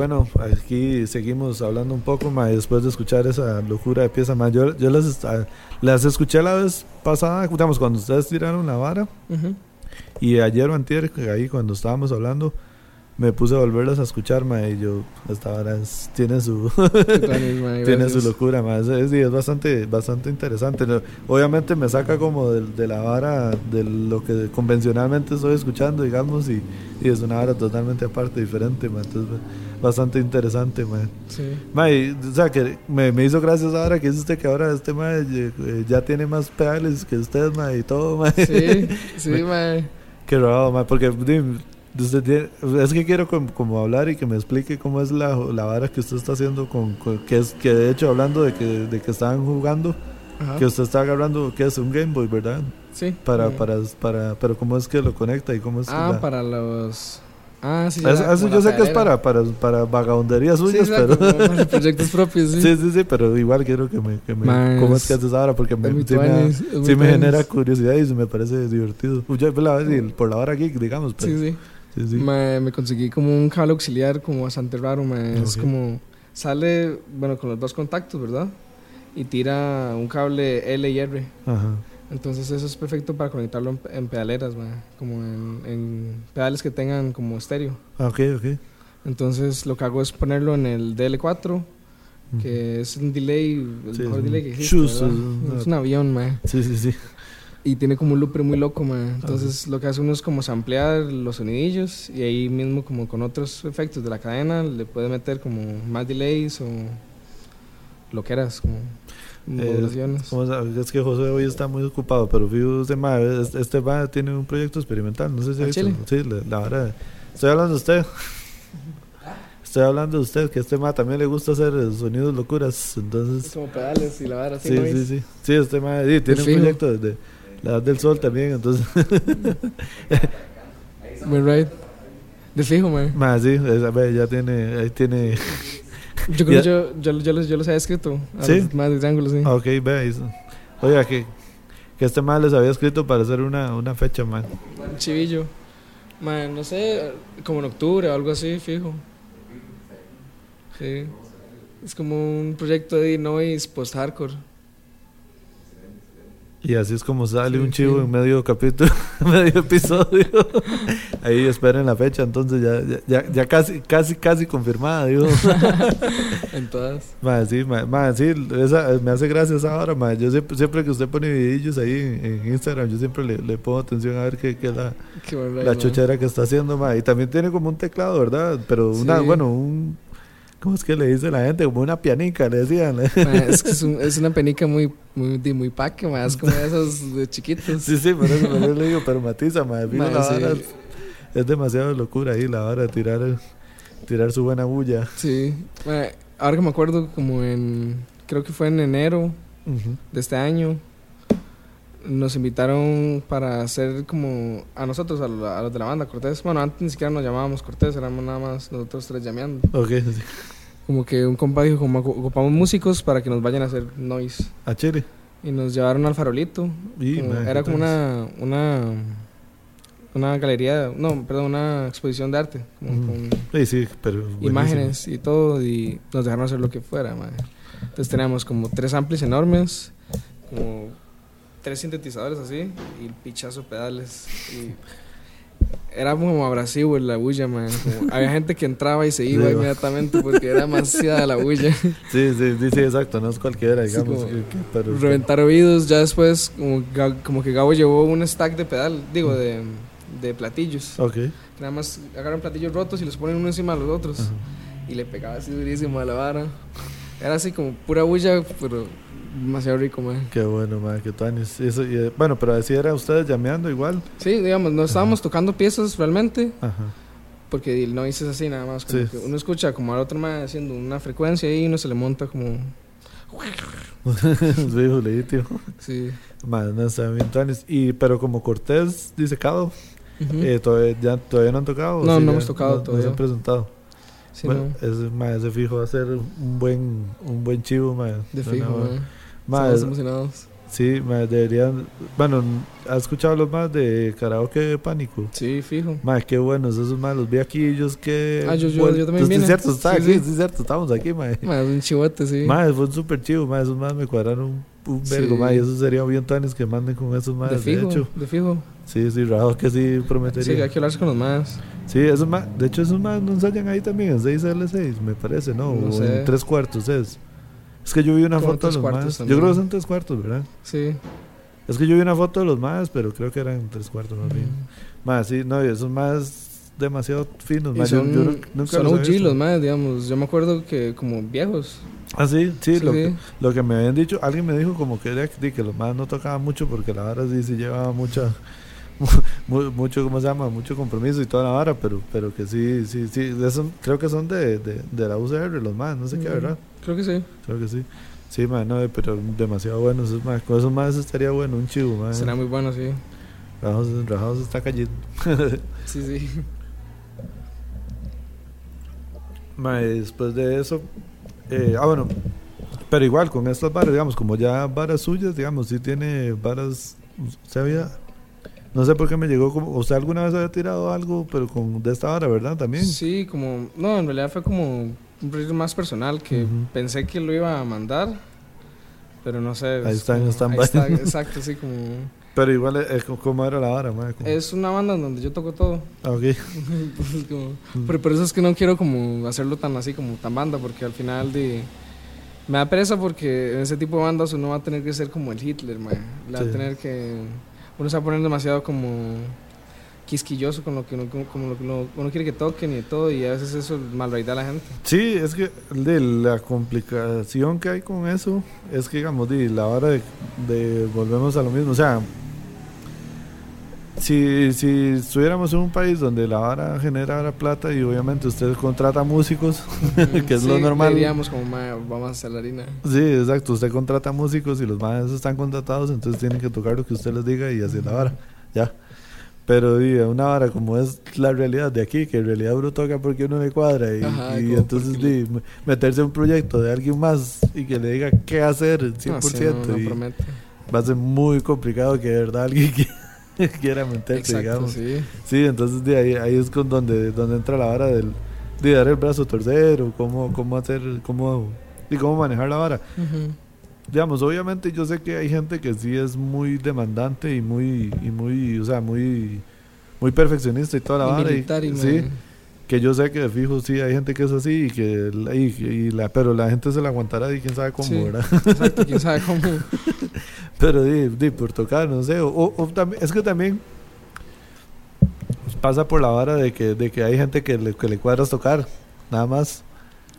Bueno, aquí seguimos hablando un poco más después de escuchar esa locura de pieza más. Yo, yo las, ah, las escuché la vez pasada, digamos, cuando ustedes tiraron la vara. Y ayer o antier, ahí cuando estábamos hablando, me puse a volverlas a escuchar, ma, y yo, esta vara es- tiene su... Tiene su locura, más es, es bastante, bastante interesante. Obviamente me saca como de, de la vara de lo que convencionalmente estoy escuchando, digamos, y, y es una vara totalmente aparte, diferente, ma, entonces bastante interesante, ma. Sí. O sea, que me, me hizo gracias ahora que dice usted que ahora este ma, eh, ya tiene más pedales que usted, ma, y todo, ma. Sí, sí, mae. Qué raro, ma, porque usted tiene- es que quiero como, como hablar y que me explique cómo es la, la vara que usted está haciendo con, con- que es que de hecho hablando de que, de que estaban jugando, Ajá. que usted está agarrando que es un Game Boy, ¿verdad? Sí. Para, Mm. para, para, pero cómo es que lo conecta y cómo es que Ah, la- para los. Ah, sí. Eso, eso yo la sé que es para, para, para vagabunderías Sí, suyas, exacto, pero... como para proyectos propios, sí. Sí, sí, sí, pero igual quiero que me... Que me Ma, ¿Cómo es que haces ahora? Porque me, sí me, sí me genera curiosidad y me parece divertido. Yo pues, la vez y por la hora geek, digamos. Pero, Sí, sí. sí, sí. Mae, me conseguí como un cable auxiliar como bastante raro, mae. Es como... Sale, bueno, con los dos contactos, ¿verdad? Y tira un cable L y R. Ajá. Entonces eso es perfecto para conectarlo en, en pedaleras, mae. Como en, en pedales que tengan como estéreo. Ah, Ok, ok. Entonces lo que hago es ponerlo en el DL4, que es un delay, el Sí, mejor es delay que existe, es- un avión, mae. Sí, sí, sí. Y tiene como un looper muy loco, man. Entonces lo que hace uno es como samplear los sonidillos y ahí mismo como con otros efectos de la cadena le puede meter como más delays o lo que eras, como ¿Cómo sabe? Es que José hoy está muy ocupado, pero fíjate, este este ma tiene un proyecto experimental, no sé si ha ¿Al visto. chile? Sí, la, la verdad. Estoy hablando de usted. Estoy hablando de usted, que a este ma también le gusta hacer eh, sonidos locuras, Es entonces... como pedales y la vara así, Sí, ¿no? sí, sí. Sí, este ma sí, tiene un fijo. proyecto desde la edad del sol también, entonces... Muy right. De fijo, man. Ma, sí, ya tiene, ahí tiene... Yo creo que yo, yo, yo, los, yo los había escrito. A ¿Sí? los más de triángulos, sí. Ah, ok, ve, ahí está. Oiga, que, que este ma les había escrito para hacer una, una fecha, man. Un chivillo. Man, no sé, como en octubre o algo así, fijo. Sí. Es como un proyecto de noise post-hardcore. Y así es como sale Sí, un chivo sí. en medio capítulo, medio episodio. Ahí esperen la fecha, entonces ya, ya, ya, ya casi, casi, casi confirmada, digo. En todas. Ma, sí, ma, ma, sí, esa, me hace gracia esa hora, ma. Yo siempre, siempre que usted pone videillos ahí en, en Instagram, yo siempre le, le pongo atención a ver qué, qué es la, Qué la chuchera que está haciendo, ma. Y también tiene como un teclado, ¿verdad? Pero una, Sí. bueno, un... ¿Cómo es que le dice la gente? Como una pianica, le decían. Ma, es que es, un- es una penica muy, muy, muy paque, ma. Es como esos de chiquitos. Sí, sí, por eso le digo, pero matiza, la sí. es, es demasiado locura ahí, la hora de tirar, tirar su buena bulla. Sí. Ma, ahora que me acuerdo, como en. Creo que fue en enero de este año. Nos invitaron para hacer como a nosotros, a, la- a los de la banda Cortés. Bueno, antes ni siquiera nos llamábamos Cortés, éramos nada más nosotros tres llameando. Ok, sí. Como que un compa dijo, como ocu- ocupamos músicos para que nos vayan a hacer noise. A Chile. Y nos llevaron al farolito. Y, como- era ¿qué como una, una, una galería, no, perdón, una exposición de arte. Como Ujú. con Sí, sí, pero. imágenes y todo. Y nos dejaron hacer lo que fuera, mae. Entonces teníamos como tres amplis enormes, como tres sintetizadores así y pichazo pedales. Y era como abrasivo la bulla, man. Como- había gente que entraba y se iba Sí, inmediatamente porque era demasiada la bulla. Sí, sí, sí, sí, exacto, no es cualquiera, Sí, digamos. como pero, Reventar oídos, ya después como, como que Gabo llevó un stack de pedal, digo, de, de platillos. Ok. Que nada más agarran platillos rotos y los ponen uno encima de los otros. Ajá. Y le pegaba así durísimo a la vara. Era así como pura bulla, pero demasiado rico, man. Qué bueno, man, que tuanis. Eso, y, bueno, pero así era ustedes llameando igual. Sí, digamos, no estábamos tocando piezas realmente, Ajjo. porque el noise es así nada más. Como Sí. que uno escucha como al otro man haciendo una frecuencia y uno se le monta como. sí, legítimo. Sí. Man, no está bien tuanis. Y, pero como Cortés disecado, Ujú. eh, todavía, ya, todavía no han tocado. ¿o No, sí no hemos tocado no, No todavía. se han presentado. Sí, bueno, no. ese, ma, ese fijo va a ser un buen, un buen chivo, ma. De fijo. Man. Ma, Estamos es- emocionados. Sí, ma, deberían. Bueno, ¿has escuchado los más de karaoke de pánico? Sí, fijo. Ma, qué buenos esos más, los vi aquí, ellos que. Ah, yo- yo- yo también Sí, vine. Es cierto, está Sí, aquí, sí. sí, es cierto, estamos aquí, ma. Ma, es un chivote, sí. Ma, fue súper chido, ma, esos más me cuadraron un, un Sí. vergo, ma, y eso sería bien tanes que manden con esos más, de de, fijo, hecho. de fijo. Sí, sí, raro que sí Sí, prometería. hay que hablarse con los más. Sí, esos más, de hecho esos más no ensayan ahí también, en 6L6, me parece, ¿no? No o sé. en tres cuartos es. Es que yo vi una foto de los más. Yo creo que son tres cuartos, ¿verdad? Sí. Es que yo vi una foto de los más, pero creo que eran tres cuartos más bien. Más, sí, no, esos más demasiado finos. Más, yo- son, yo, nu- nunca son los los más, digamos. Yo me acuerdo que como viejos. Ah, sí, sí, Sí, lo, sí. Que, lo que me habían dicho, alguien me dijo como que era que, los más no tocaban mucho porque la vara sí, sí llevaba mucha, mu- mucho, ¿cómo se llama? Mucho compromiso y toda la vara, pero, pero que sí, sí, sí, creo que son de, de, de la UCR los más, no sé qué. ¿verdad? Creo que sí. Creo que sí. Sí, man, no, pero demasiado buenos esos más. Con esos más estaría bueno, un chivo, man. Será muy bueno, sí. Rajados, Rajados está cayendo. Sí, sí. Ma, y después de eso, eh, ah, bueno, pero igual con estas varas, digamos, como ya varas suyas, digamos, sí tiene varas, se había, no sé por qué me llegó como, sea, alguna vez había tirado algo, pero con de esta vara, ¿verdad? También. Sí, como. No, en realidad fue como un proyecto más personal que pensé que lo iba a mandar. Pero no sé. Ahí es está en como- stand-by. ahí está, exacto, sí, como. Pero igual, eh, ¿cómo era la vara, ma? Como- Es una banda en donde yo toco todo. Ah, ok. Entonces, como- Mm. pero por eso es que no quiero como hacerlo tan así como tan banda, porque al final de me da pereza porque en ese tipo de bandas uno va a tener que ser como el Hitler, man. Le va Sí. a tener que uno se va a poner demasiado como quisquilloso con lo que uno, como, lo que uno, quiere que toquen y todo y a veces eso malraida a la gente. Sí, es que de la complicación que hay con eso es que, digamos, de la hora de, de volvemos a lo mismo. O sea, si, si estuviéramos en un país donde la vara genera plata y obviamente usted contrata músicos, que es lo normal. Diríamos como "Ma, vamos a hacer la harina. Sí, exacto. Usted contrata músicos y los maestros están contratados, entonces tienen que tocar lo que usted les diga y así la vara. Ya. Pero di, una vara como es la realidad de aquí, que en realidad uno toca porque uno le cuadra y, Ajá, y como entonces di, meterse en un proyecto de alguien más y que le diga qué hacer 100% No, sí, no, no y promete. va a ser muy complicado que de verdad alguien que- quiera meterse, Exacto, digamos. sí. Sí, entonces de ahí, ahí es con donde, donde entra la vara del, de dar el brazo a torcer o cómo, cómo hacer, cómo, y cómo manejar la vara. Digamos, obviamente yo sé que hay gente que sí es muy demandante y muy, y muy, o sea, muy, muy perfeccionista y toda la Y vara. y- militar y sí, que yo sé que de fijo sí hay gente que es así y que, la- y, y la, pero la gente se la aguantará y quién sabe cómo, Sí. ¿verdad? Exacto, quién sabe cómo. Pero di, di, por tocar, no sé. O, o también, es que también pasa por la vara de que, de que hay gente que le, que le cuadras tocar, nada más.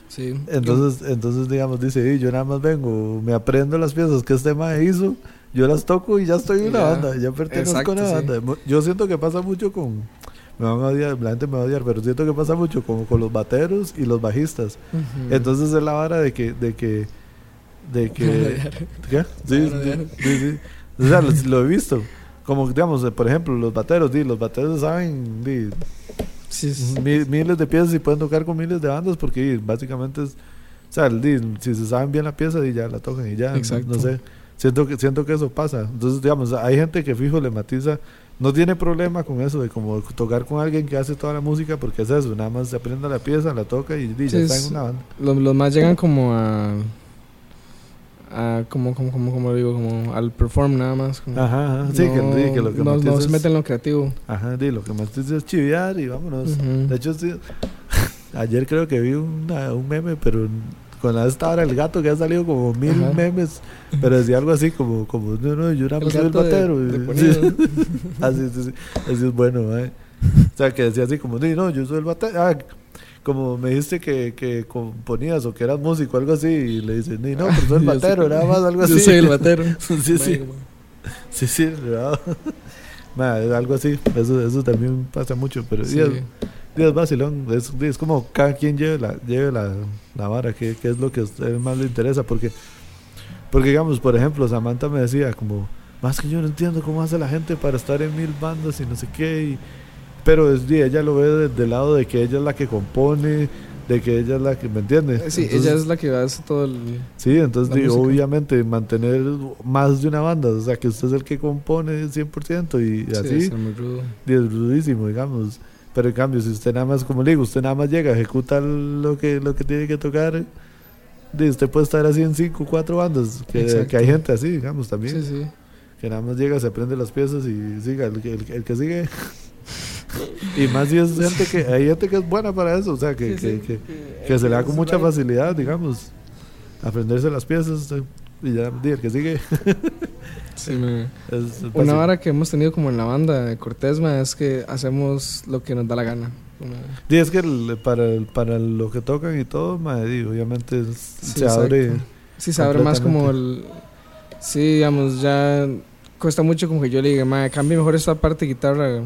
Sí. Entonces, entonces digamos, dice, "Di, yo nada más vengo, me aprendo las piezas que este mae hizo, yo las toco y ya estoy en una Ya. banda, ya pertenezco Exacto, a una banda. Yo siento que pasa mucho con, me van a odiar, la gente me va a odiar, pero siento que pasa mucho con, con los bateros y los bajistas. Entonces es la vara de que, de que, de que, ¿qué? Sí, sí, sí. O sea, lo, lo he visto. Como, digamos, por ejemplo, los bateros, di, los bateros saben di, Sí, sí, mi- miles de piezas y pueden tocar con miles de bandas porque di, básicamente es, o sea, di, si se saben bien la pieza y ya la tocan y ya, Exacto. no sé. Siento que, siento que eso pasa. Entonces, digamos, hay gente que fijo le matiza, no tiene problema con eso de como tocar con alguien que hace toda la música porque es eso, nada más se aprende la pieza, la toca y, di, ya Sí, está es- en una banda. Los, los más llegan como a. a como, como, como, como digo, como al perform nada más. como- Ajá, ajá. Sí, que, que lo que no, matiza no se es- mete en lo creativo. Ajá, di, lo que más te dice es chiviar y vámonos. De hecho, sí, ayer creo que vi una- un meme, pero con la esta hora el gato que ha salido como mil Ajá. memes, pero decía algo así como, como no, no, yo nada El más soy el de- batero. de y- Ponido. sí. así, sí, sí, así es bueno, mae. O sea, que decía así como, "Di, no, yo soy el batero. Ah, como me dijiste que, que componías o que eras músico, algo así, y le dicen, "Di, no, pero soy el batero, nada más, algo así. Yo soy el batero. sí, sí. Sí, sí, algo así, eso, eso también pasa mucho, pero sí. Es vacilón, es, es como cada quien lleve la, lleve la, la vara, que, que es lo que a usted más le interesa, porque, porque digamos, por ejemplo, Samantha me decía como, más que yo no entiendo cómo hace la gente para estar en mil bandas y no sé qué, y- pero es, ella lo ve desde el lado de que ella es la que compone, de que ella es la que me entiende. Eh, Sí, Entonces, ella es la que hace todo el... Sí, entonces digo, obviamente mantener más de una banda, o sea, que usted es el que compone 100% y Sí, así, es muy rudo. y es rudísimo, digamos. Pero en cambio, si usted nada más, como le digo, usted nada más llega, ejecuta lo que, lo que tiene que tocar, usted puede estar así en 5 o 4 bandas, que, hay gente así, digamos, también, Sí, sí. que nada más llega, se aprende las piezas y siga, el, el, el que sigue. Y más si es gente que, hay gente que es buena para eso, o sea, que, Sí, que, sí. que, que se le da con mucha facilidad, digamos, aprenderse las piezas eh, y ya, el que sigue. Sí, me- es Una vara que hemos tenido como en la banda de Cortés, ma, es que hacemos lo que nos da la gana. Sí, es que el- para, el- para lo que tocan y todo, madre, obviamente es- Sí, se abre. exacto. Sí, se abre más como el... Sí, digamos, ya cuesta mucho como que yo le diga, ma, cambie mejor esta parte de guitarra.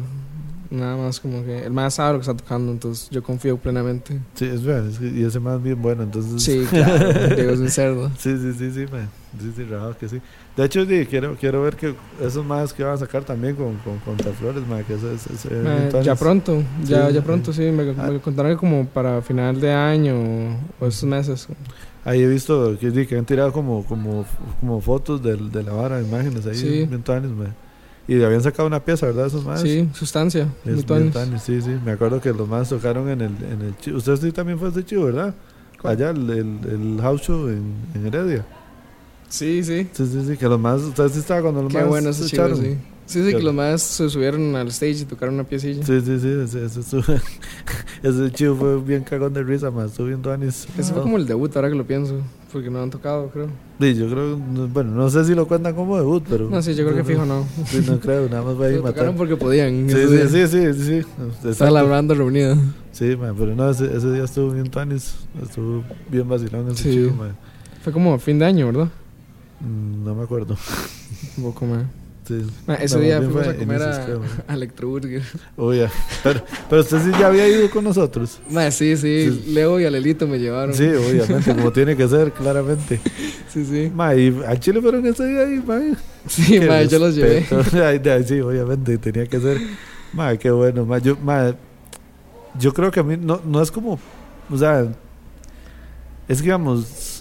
Nada más como que el más sabe lo que está tocando, entonces yo confío plenamente. Sí, es verdad, es que- y ese más bien bueno, entonces. Sí, claro, Diego es un cerdo. Sí, sí, sí, sí, man. Sí, sí, rajado que sí. De hecho, di, quiero, quiero ver que esos más que van a sacar también con, con Contraflores, man, que eso es. es- entonces- ya pronto, ya, Sí, ya sí. pronto, sí, me, Ah. me contaron que como para final de año o, o estos meses. Ahí he visto que, que han tirado como, como, como fotos del- de, la vara, imágenes ahí, Sí. bien tuanis, man. Y habían sacado una pieza, ¿verdad? Esos más. Sí, sustancia, Es muy bien tuanis. tuanis, sí, sí. Me acuerdo que los más tocaron en el, en el Chivo. Usted sí también fue de Chivo, ¿verdad? ¿Cuál? Allá, el, el, el house show en, en Heredia. Sí, sí. Sí, sí, sí, que los más. Usted sí estaba cuando los Qué más. bueno se ese chivo, echaron. sí. Sí, sí, que los más se subieron al stage y tocaron una piecilla. Sí, sí, sí, ese, ese, ese chivo fue bien cagón de risa, más. Estuvo bien tuanis. Ese fue como el debut, ahora que lo pienso. Porque no han tocado, creo. Sí, yo creo. no- Bueno, no sé si lo cuentan como debut, pero. No, sí, yo creo que fijo no. Sí, no creo, nada más va a ir matar. porque podían. Sí, sí, sí, sí, sí, sí. Estaba la banda reunida. Sí, man, pero no, ese, ese día estuvo bien tuanis. Estuvo bien vacilón ese Sí. chivo, man. Fue como fin de año, ¿verdad? Mm, No me acuerdo. Un poco más. Sí. Ma, ese día fuimos a comer a, a Electroburger. Ya. Pero, pero usted sí ya había ido con nosotros. Ma, sí, sí, Sí. Leo y Alelito me llevaron. Sí, obviamente, como tiene que ser, claramente. sí. sí. Ma, y a Chile fueron ese día ahí, ma. Sí, ma, yo los llevé. sí, obviamente, tenía que ser. Ma, qué bueno, ma. Yo, ma, yo creo que a mí no, no es como. O sea, es que digamos.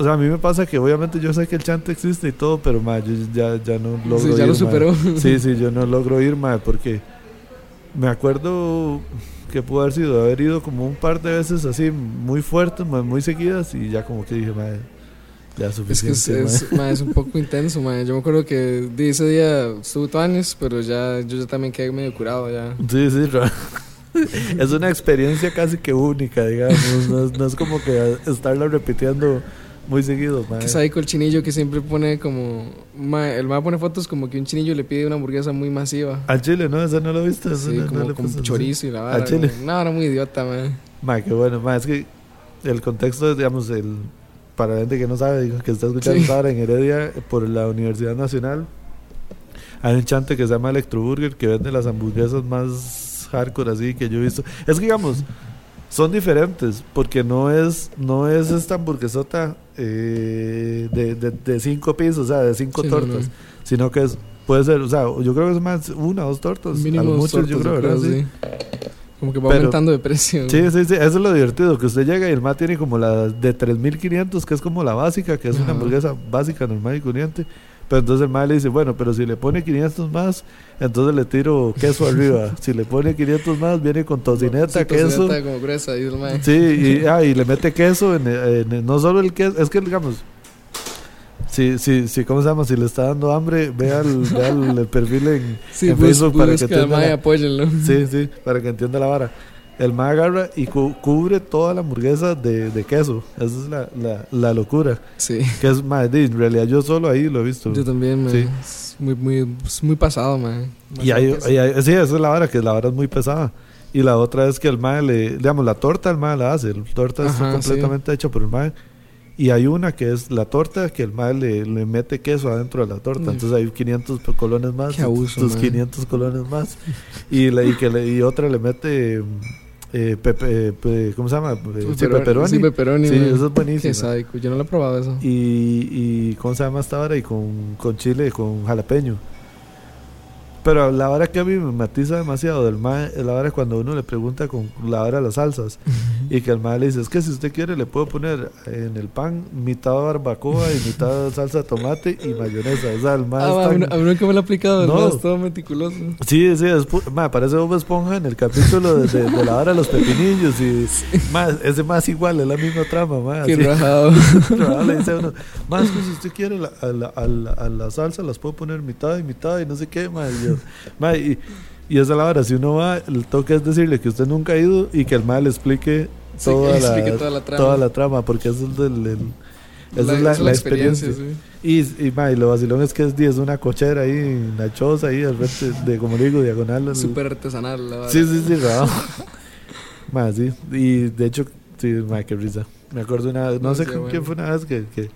O sea, a mí me pasa que obviamente yo sé que el chante existe y todo, pero ma, yo ya, ya no logro Sí, ir, ya lo ma. superó. Sí, sí, yo no logro ir, ma, porque me acuerdo que pudo haber sido haber ido como un par de veces así muy fuertes, ma, muy seguidas y ya como que dije, ma, ya es Es que suficiente. es, ma. es, ma, es un poco intenso, ma. Yo me acuerdo que ese día estuvo tuanis, pero ya yo ya también quedé medio curado ya. Sí, sí, es una experiencia casi que única, digamos, no es, no es como que estarla repitiendo muy seguido, ma. Que es ahí con el chinillo que siempre pone como... ma, el ma pone fotos como que un chinillo le pide una hamburguesa muy masiva. Al chile, ¿no? Esa no lo viste. Sí, no- no como con puse- chorizo y la Al vara. chile. como- No, era muy idiota, ma. Ma, qué bueno, es que el contexto, digamos, el para la gente que no sabe, digo, que está escuchando Sí. esta hora en Heredia por la Universidad Nacional, hay un chante que se llama Electroburger que vende las hamburguesas más hardcore así que yo he visto. Es que digamos, son diferentes porque no es no es esta hamburguesota eh, de, de, de cinco pisos, o sea, de cinco Sí, tortas, no. sino que es puede ser, o sea, yo creo que es más una o dos tortas, Mínimo a lo mucho yo creo, ¿verdad? Sí. Como que va Pero- aumentando de precio. Sí, sí, sí, eso es lo divertido, que usted llega y el más tiene como la de 3500, que es como la básica, que es una hamburguesa básica, normal y corriente. Pero entonces el más le dice, bueno, pero si le pone 500 más, entonces le tiro queso arriba. Si le pone 500 más, viene con tocineta, Sí, queso. tocineta como gruesa, dice el. Sí, y, ah, y le mete queso, en, en- no solo el queso, es que digamos, si, si, si, ¿cómo se llama? Si le está dando hambre, vea el, vea el, el perfil en, Sí, en bus- Facebook para que entienda y la-. Sí, sí, para que entienda la vara. El ma agarra y cu- cubre toda la hamburguesa de, de queso. Esa es la, la, la locura. Sí. Que es, ma, di, en realidad yo solo ahí lo he visto. Yo también, ma. Sí. Es muy, muy, es muy pasado, ma. Y hay, sí, esa es la vara, que la vara es muy pesada. Y la otra es que el ma le, digamos, la torta el ma la hace. La torta Ajá, está completamente hecha por el ma. Y hay una que es la torta que el ma le, le mete queso adentro de la torta. Mm. Entonces hay 500 colones más. Qué abuso, tus ma. 500 colones más. Y, la, y, que le- y otra le mete. Eh, pepe- eh, pe- ¿Cómo se llama? Eh, sí, pepperoni. Sí, pepperoni, Sí, eso es Qué buenísimo. sádico. Yo no lo he probado eso. Y, y ¿cómo se llama esta hora? Y con, con chile, con jalapeño. Pero la hora que a mí me matiza demasiado del mae es la hora cuando uno le pregunta con la hora de las salsas y que el mae le dice, es que si usted quiere le puedo poner en el pan mitad barbacoa y mitad salsa de tomate y mayonesa. O sea, el mae Ah, es tan- a mí nunca me lo he aplicado, No. es todo meticuloso. Sí, sí, es pu- mae, parece Bob Esponja en el capítulo de, de- de la hora de los pepinillos y mae, ese más igual, es la misma trama, mae, Qué rajado. Le dice uno, más que si usted quiere la- a, la, a la- a la salsa las puedo poner mitad y mitad y no sé qué, mae. Y, mae, y, y esa es la hora, si uno va, el toque es decirle que usted nunca ha ido y que el mae le explique Sí, toda, que la, explique toda la trama. toda la trama, porque eso es del... el- esa es la, la experiencia. sí. Y, y, mae, lo vacilón es que es, es una cochera ahí, una choza ahí, al frente de, como digo, diagonal. al- Súper artesanal, la verdad. Sí, sí, sí, raro. Más, sí. Y de hecho, sí, ma, qué risa. Me acuerdo una vez, no sé con quién bueno. fue una vez que, que,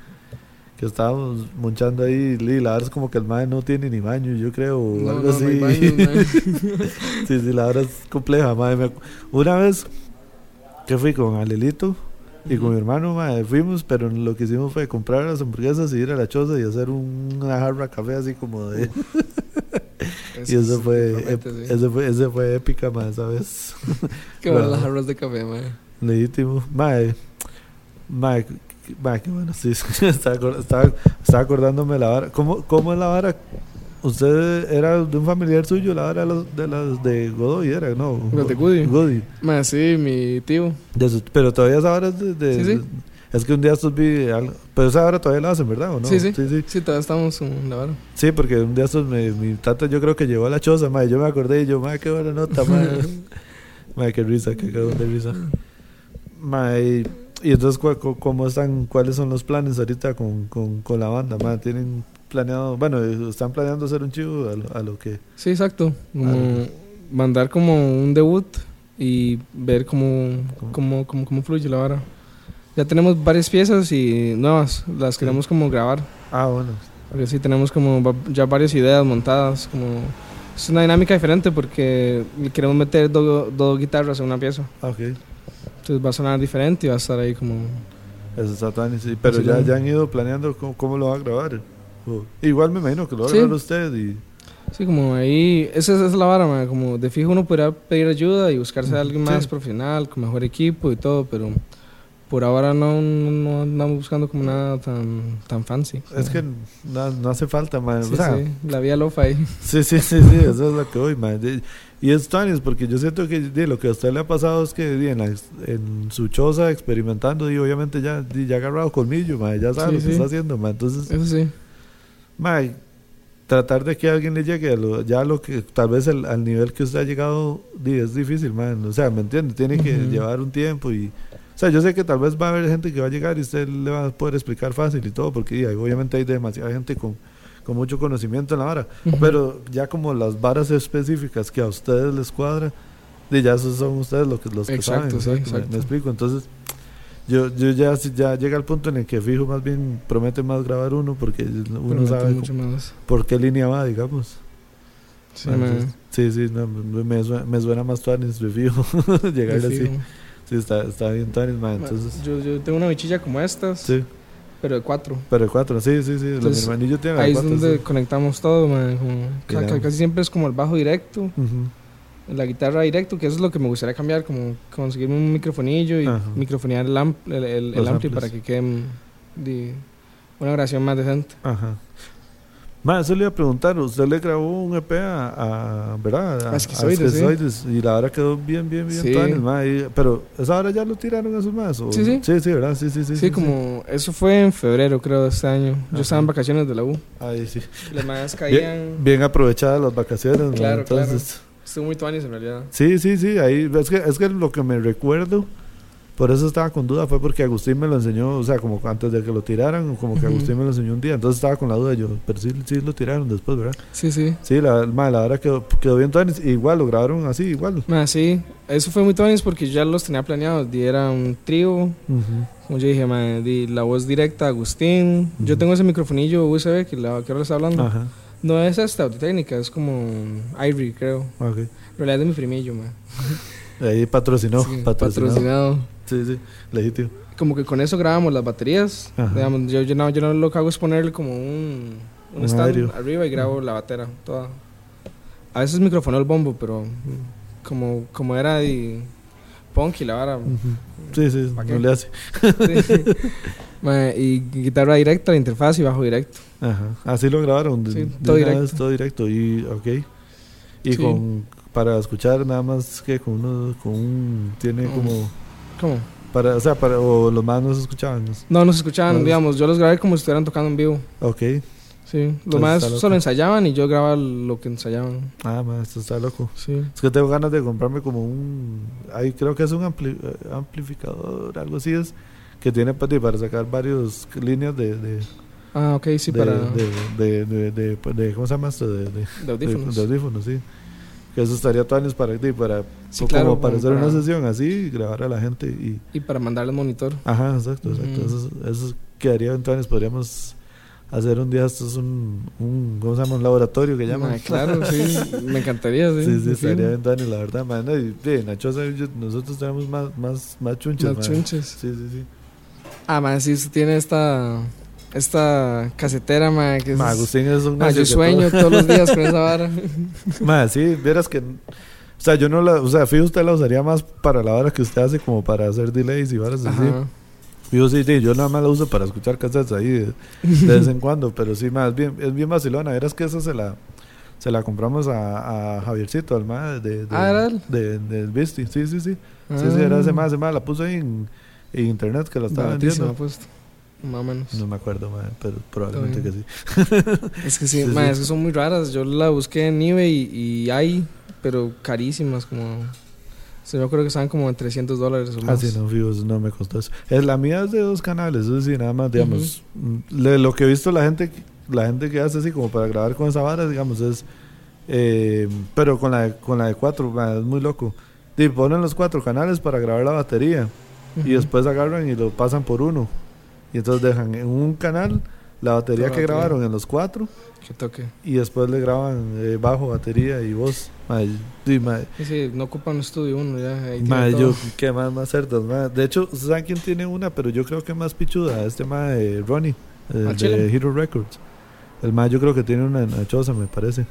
que estábamos munchando ahí. Y la verdad es como que el mae no tiene ni baño, yo creo, o No, algo no, así. no sí, sí, la verdad es compleja, mae. Una vez que fui con Alelito y con mi hermano, mae, fuimos, pero lo que hicimos fue comprar las hamburguesas y ir a la choza y hacer un- una jarra de café así como de. y eso fue, sí. ese fue, ese fue épica, mae, ¿sabes? Qué buenas Wow. las jarras de café, mae. Legítimo. Mae. Mae. Mae, qué bueno. Sí, estaba, estaba, estaba acordándome la vara. ¿Cómo, ¿Cómo es la vara? Usted era de un familiar suyo, la vara de los de, las de Godoy, era, ¿no? Los de Goody. Godoy. Mae, sí, mi tío. De sus- pero todavía esa vara es de, de- Sí, sí. Es que un día estos vi algo. Pero esa vara todavía la hacen, ¿verdad? ¿O no? Sí, sí. Sí, sí. Sí, todavía estamos en la vara. Sí, porque un día estos me, mi tata yo creo que llegó a la choza, mae. Yo me acordé y yo, mae, qué buena nota, mae. mae, qué risa, qué cagón de risa. Mae, y entonces, ¿cu- cu- ¿cómo están? ¿Cuáles son los planes ahorita con, con, con la banda? Mae, ¿tienen planeado? Bueno, están planeando hacer un chivo a lo, a lo que... Sí, exacto. Como mandar como un debut y ver cómo, cómo, cómo, cómo fluye la vara. Ya tenemos varias piezas y nuevas, las queremos como grabar. Ah, bueno. Porque sí, tenemos como ya varias ideas montadas. como Es una dinámica diferente porque queremos meter do- dos guitarras en una pieza. Ah, ok. Entonces va a sonar diferente y va a estar ahí como... Eso está tan- sí. Pero ya, ya han ido planeando cómo, cómo lo va a grabar. O- igual me imagino que lo va a grabar usted y... Sí, como ahí, esa, esa es la vara, ma, como de fijo uno podría pedir ayuda y buscarse a alguien Sí. más profesional, con mejor equipo y todo, pero por ahora no, no, no andamos buscando como nada tan, tan fancy. Es que no, no hace falta, man. Sí, o sea, sí, la vía lofa ahí. Sí, sí, sí, sí, eso es lo que voy, man. De- Y es Tanis, porque yo siento que di, lo que a usted le ha pasado es que di, en, la en su choza experimentando, y obviamente ya, ya ha agarrado colmillo, man, ya sabe Sí, lo que sí. está haciendo, man. Entonces, Eso sí. man, tratar de que alguien le llegue a lo, ya lo que tal vez el- al nivel que usted ha llegado, es difícil, man. O sea, ¿me entiende? Tiene que llevar un tiempo y. O sea, yo sé que tal vez va a haber gente que va a llegar y usted le va a poder explicar fácil y todo, porque obviamente hay demasiada gente con, con mucho conocimiento en la vara. Ujú. Pero ya como las varas específicas que a ustedes les cuadra, de ya esos son ustedes los que, los que Exacto, sí, saben. me- exacto. Me, explico. Entonces, yo, yo ya, ya llega al punto en el que fijo más bien promete más grabar uno porque uno Promete sabe mucho más. por qué línea va, digamos. Sí, entonces, sí, sí, no, me, me suena, me suena más tuanis, de fijo, llegarle así. Sí, está, está bien tuanis, Entonces, yo, yo tengo una bichilla como estas, sí, pero de cuatro. pero de cuatro, sí, sí, sí. Lo, mi Entonces, hermanillo tiene la Ahí es cuatro, donde sí. conectamos todo, ma, como- ca- Mira. ca- casi siempre es como el bajo directo. La guitarra directo, que eso es lo que me gustaría cambiar, como conseguirme un microfonillo y microfonear el, amp, el, el- Los el ampli para que quede una grabación más decente. Ajá. Ma, eso le iba a preguntar, usted le grabó un EP a, a ¿verdad? A Esquizoides, sí. Esquizoides, y la hora quedó bien, bien, bien Sí. tuanis, ma, y- pero esa hora ya lo tiraron a sus más, ¿o? Sí, sí. Sí, sí, ¿verdad? Sí, sí, sí. Sí, como eso fue en febrero, creo, de este año. Yo Ajá. estaba en vacaciones de la U. Ahí sí. Las más caían. Bien aprovechadas las vacaciones, ma, Claro, entonces... Estuvo muy tuanis en realidad. Sí, sí, sí, ahí, es que, es que lo que me recuerdo, por eso estaba con duda, fue porque Agustín me lo enseñó, o sea, como antes de que lo tiraran, como que Ujú. Agustín me lo enseñó un día, entonces estaba con la duda yo, pero sí, sí lo tiraron después, ¿verdad? Sí, sí. Sí, la, ma, la hora quedó, quedó bien tuanis, igual lo grabaron así, igual. Ma, sí, eso fue muy tuanis porque yo ya los tenía planeados. Di, Era un trío, como yo dije, ma, di, la voz directa Agustín. Yo Ujú. tengo ese microfonillo USB que, la, que ahora le está hablando. Ajá, No es esta autécnica, es como Ivory, creo. ok. En realidad es de mi primillo, man. Ahí patrocinó, Sí, patrocinado. patrocinado. Sí, sí, legítimo. Como que con eso grabamos las baterías. Digamos, yo, yo, no, yo no lo que hago es ponerle como un, un Un stand aéreo. arriba y grabo la batera toda. a veces microfoneo el bombo, pero como, como era de punk y la vara. Sí, sí, ¿Pa' no qué? le hace. sí. Mae, y guitarra directa, la interfaz y bajo directo. Ajá. Así lo grabaron. De, Sí, todo directo. vez, todo directo. Y, ok. Y Sí. con, para escuchar nada más que con uno, con un, tiene como, ¿Cómo? para, o sea, para, o los más no se escuchaban. ¿no? No, no se escuchaban, No, digamos, yo los grabé como si estuvieran tocando en vivo. Ok. Sí, los más solo ensayaban y yo grababa lo que ensayaban. Ah, ma, esto está loco. Sí. Es que tengo ganas de comprarme como un, ahí creo que es un ampli- eh, amplificador, algo así es, que tiene para, para sacar varias líneas de, de, Ah, ok, sí, de, para de, de, de, ¿cómo se llama esto? De, audífonos. de audífonos, sí. Que eso estaría todo años para, sí, para, Sí, como claro, para hacer para- una sesión así y grabar a la gente y... Y para mandarle el monitor. Ajá, exacto, exacto. Eso, eso quedaría entonces, podríamos hacer un día, esto es un, un ¿cómo se llama? Un laboratorio que llaman. Ah, claro, sí, me encantaría, sí. Sí, sí, estaría bien, Dani, la verdad, man. No, Y, sí, Nachosa, yo- nosotros tenemos más, más, más chunches, man. chunches. Sí, sí, sí. Ah, man, sí, usted tiene esta, esta casetera, man, que es... Ma, Agustín es un Ma, yo sueño todo- todos los días con esa vara. Ma, sí, vieras que... O sea, yo no la... O sea, fijo, usted la usaría más para la hora que usted hace como para hacer delays y varas así. Fijo, sí, sí, yo nada más la uso para escuchar cassettes ahí de, de vez en cuando. Pero sí, más bien, es bien vacilona. Vieras que esa se la... Se la compramos a, a Javiercito, al ma de, de, Ah, ¿era él? de, del Visti. Sí, sí, sí. Sí, sí, era ese más, ese más. La puso ahí en, en internet que la estaba vendiendo. puesto. Más o menos. No me acuerdo, pero probablemente que sí. Es que sí, Sí, ma, sí. es que son muy raras. Yo la busqué en eBay y, y hay, pero carísimas, como... Se me acuerdo que estaban como en 300 dólares o Ah, más. sí, no, eso no me costó eso. Es, la mía es de dos canales, eso sí, nada más, digamos. le- lo que he visto la gente, la gente que hace así como para grabar con esa vara, digamos, es. eh, pero con la, de- con la de cuatro, es muy loco. Y ponen los cuatro canales para grabar la batería y después agarran y lo pasan por uno. Y entonces dejan en un canal la batería La que batería. grabaron en los cuatro Que toque. y después le graban eh, bajo, batería y voz. Sí, ma, Sí, no ocupan estudio uno ya. ahí tiene Ma, todo. yo, qué más, más cerdas, ma. De hecho, ¿saben quién tiene una? Pero yo creo que más pichuda, este ma de Ronnie, el ¿Al de? Hero Records. El ma yo creo que tiene una en Choza, me parece.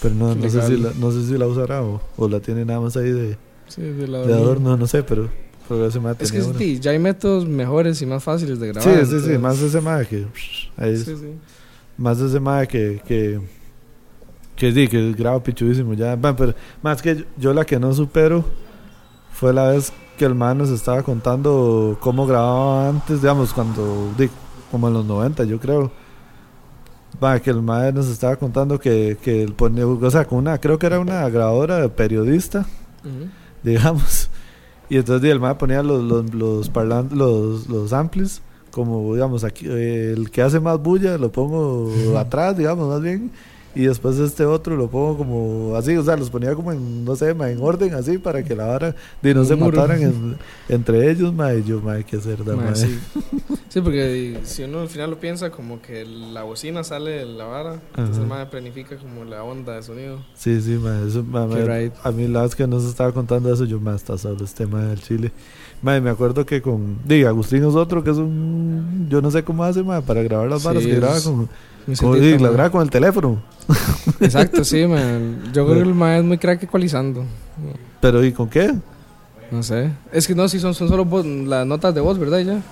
Pero no, no, sé, si la, no sé si la usará o, o la tiene nada más ahí de, Sí, de la de adorno, no sé, pero, pero ese ma Es que una. sí, ya hay métodos mejores y más fáciles de Sí, grabar. sí, sí, entonces- más ese ma que... ahí Sí, sí. Más ese ma que... que que sí, que graba pichudísimo ya. Va, pero más que yo, la que no supero fue la vez que el man nos estaba contando cómo grababa antes, digamos, cuando, como en los 90, yo creo. Que el man nos estaba contando que, que él ponía, o sea, con una, creo que era una grabadora de periodista, digamos. Y entonces el man ponía los, los, los parlantes, los, los amplis, como, digamos, aquí, eh, el que hace más bulla lo pongo atrás, digamos, más bien. Y después este otro lo pongo como así, o sea, los ponía como en, no sé, ma, en orden así para que la vara de no se muro. mataran en- entre ellos, ma, y yo, ma, qué cerda, Ma, ma. sí. Sí, porque si uno al final lo piensa como que la bocina sale de la vara, entonces Ajá. mae planifica como la onda de sonido. Sí, sí, ma, eso, ma, ma, right. a mí la vez que nos estaba contando eso, yo, ma, está solo este tema del Chile. Ma, me acuerdo que con, diga, Agustín es otro que es un, yo no sé cómo hace, ma, para grabar las Sí, varas que graba con, Sí, la ma. graba con el teléfono. Exacto, sí, man. Yo creo que el mae es muy crack ecualizando. Pero, ¿y con qué? No sé. Es que no, si son, son solo voz- las notas de voz, ¿verdad? Ya.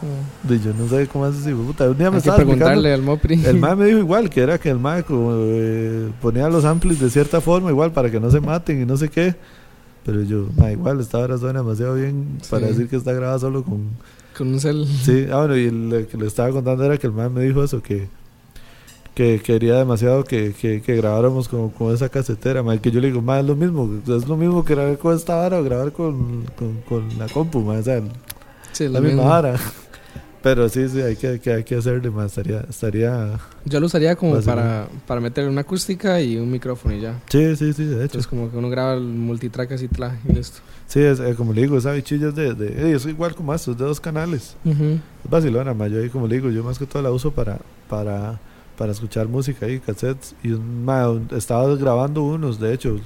Yo no sé cómo hace así, puta, un día me Hay que estaba explicando- preguntarle al Mopri. El mae me dijo igual, que era que el mae como, eh, ponía los amplis de cierta forma, igual para que no se maten y no sé qué. Pero yo, mae, igual, esta hora suena demasiado bien para decir que está grabada solo con... Con un cel. Sí, ah, bueno, y lo que le estaba contando era que el mae me dijo eso, que, que quería demasiado que, que, que grabáramos con, con esa casetera, mae, que yo le digo, mae, es lo mismo, es lo mismo que grabar con esta vara o grabar con, con, con la compu, mae, o sea, Sí, la lo misma vara. Pero sí, sí, hay que, que, hay que hacerle, mae, estaría... estaría Yo lo usaría como para, para meterle una acústica y un micrófono y ya. sí, sí, sí, de hecho. Entonces como que uno graba el multitrack así tla, y listo. Sí, es, eh, como le digo, esa bichilla es de, de eh, es igual como estos, de dos canales. Es vacilona, ma, yo ahí como le digo, yo más que todo la uso para, para, para escuchar música y cassettes. Y un, ma, estaba grabando unos, de hecho,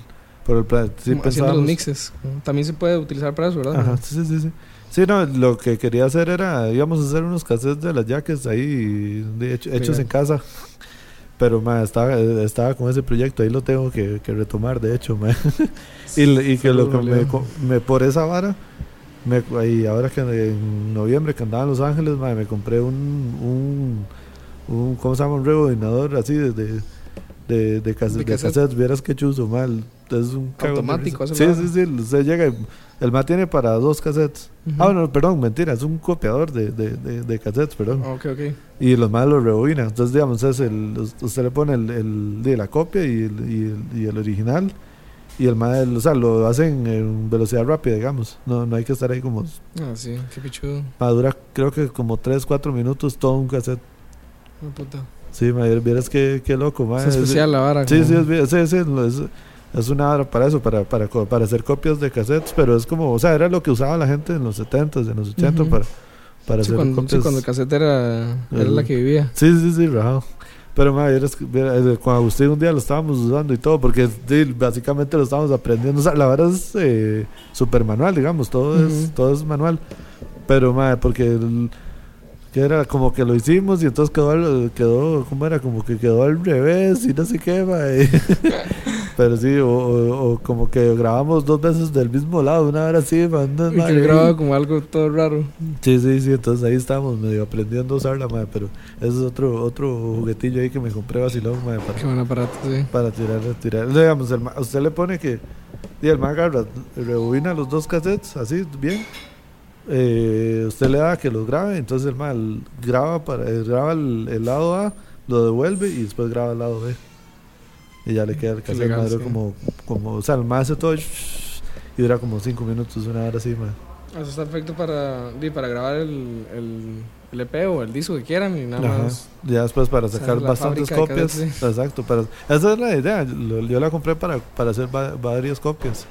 por el plan, sí haciendo los pensábamos- mixes. También se puede utilizar para eso, ¿verdad? Ajá, sí, sí, sí, sí. No, lo que quería hacer era, íbamos a hacer unos cassettes de las jackets ahí, de hecho, hechos en casa. Pero, ma, estaba, estaba con ese proyecto, ahí lo tengo que, que retomar, de hecho, ma. y, y que lo que me, me- por esa vara, me, y ahora que en noviembre que andaba en Los Ángeles, ma, me compré un, un, un, ¿cómo se llama? Un rebobinador así de, de, de, de, cas- De cassette. vieras qué chuzo, mal. Es un Automático, Sí, sí, sí, usted llega y el ma tiene para dos cassettes. Ujú. Ah, no, perdón, mentira, es un copiador de, de, cassettes, perdón. Ok, ok. Y los más los rebobinan. Entonces, digamos, es el, usted le pone el, el- de la copia y el, y el, y el original. Y el más, o sea, lo hacen en velocidad rápida, digamos. No, no hay que estar ahí como. Ah, sí, qué pichudo. ma, dura, creo que como 3, 4 minutos todo un cassette. Oh, puta. Sí, ma, vieras qué, qué loco, ma. Es especial la vara. Sí, como- sí, es, sí, sí, es, es una hora para eso, para, para, para hacer copias de cassettes. Pero es como, o sea, era lo que usaba la gente en los 70s, en los 80 Ujú. para, para Sí, hacer cuando, sí, copias. cuando el cassette era, era la que vivía. Sí, sí, sí, rajado. Pero, ma, vieras que- viera, eh, con Agustín un día lo estábamos usando y todo, porque sí, básicamente lo estábamos aprendiendo. O sea, la verdad es eh, super manual, digamos, todo, es, Ujú. todo es manual. Pero, ma, porque el- que era como que lo hicimos y entonces quedó, al- quedó ¿cómo era? Como que quedó al revés y no sé qué, ma. y- Pero sí, o, o- o como que grabamos dos veces del mismo lado, una hora así, ma, una Y que grababa como algo todo raro. Sí, sí, sí, entonces ahí estamos medio aprendiendo a usarla, madre, pero ese es otro otro juguetillo ahí que me compré vacilón, Qué para, buen aparato, sí. para tirar, tirar. Digamos, el usted le pone que, y el ma agarra, rebobina los dos cassettes, así, bien, eh, usted le da que los grabe, entonces el ma l- graba, para, eh, graba el, el lado A, lo devuelve y después graba el lado B. Y ya le queda el legal, madre, sí. como, como, o sea, el ma hace todo y dura como cinco minutos, una hora así, madre. Eso está perfecto para, para grabar el, el, el EP o el disco que quieran y nada Ajá. más. Ya después para sacar bastantes copias. Exacto. Para, esa es la idea. Yo la compré para, para hacer va- varias copias.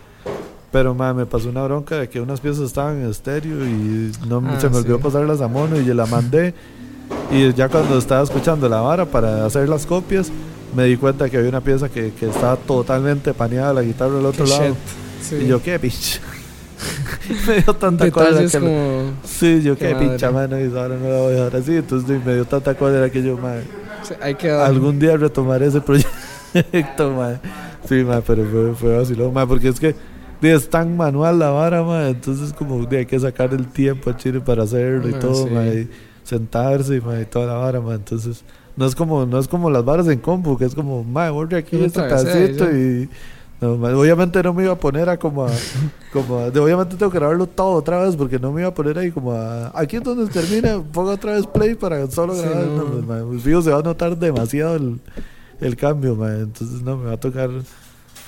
Pero ma, me pasó una bronca de que unas piezas estaban en estéreo y no Ah, se me olvidó sí. pasarlas a mono y yo la mandé. Y ya cuando estaba escuchando la vara para hacer las copias, me di cuenta que había una pieza que, que estaba totalmente paneada la guitarra del otro Qué lado. Sí. Y yo, qué bitch. me dio tanta cólera que. como... Sí, yo, Qué qué madre. pincha mano. Y ahora no la voy a dejar así. Entonces me dio tanta cólera que yo, madre. sí, hay que. Algún día retomaré ese proyecto, mae. Sí, mae, pero fue, fue vacilón, mae, porque es que es tan manual la vara, mae, entonces como di, hay que sacar el tiempo a Chile para hacerlo y todo, sí. mae, y sentarse, mae, y toda la vara, mae, entonces no es como no es como las varas en compu, que es como, mae, borre aquí este pedacito y no, mae, obviamente no me iba a poner a como a, como a- de- obviamente tengo que grabarlo todo otra vez porque no me iba a poner ahí como a aquí es donde termina, pongo otra vez play para solo Sí, grabar, no. no, pues, mae, pues, fijo, se va a notar demasiado el el cambio, ma. Entonces, no, me va a tocar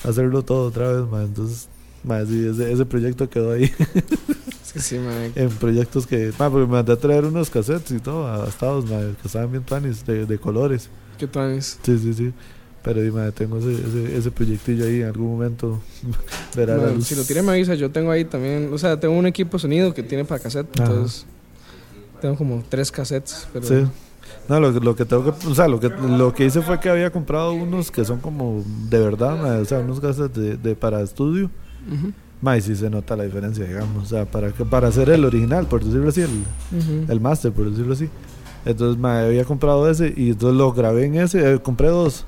hacerlo todo otra vez, ma. Entonces, ma, sí, ese, ese proyecto quedó ahí. Es que sí, man. en proyectos que, ma, porque me mandé a traer unos cassettes y todo, a estados, ma, que estaban bien panis, de, de colores. ¿Qué planes? Sí, sí, sí. Pero, ma, tengo ese, ese, ese proyectillo ahí en algún momento. verá luz. si lo tiene me avisa, yo tengo ahí también, o sea, tengo un equipo sonido que tiene para cassette, Ajá. entonces tengo como tres cassettes, pero Sí. No, lo, que- lo que tengo que, o sea, lo que, lo que hice fue que había comprado unos que son como de verdad, o sea, unos cassettes de, de para estudio. Ma, y sí se nota la diferencia, digamos. O sea, para, para hacer el original, por decirlo así, el, el master, por decirlo así. Entonces, había comprado ese y entonces lo grabé en ese, eh, compré dos.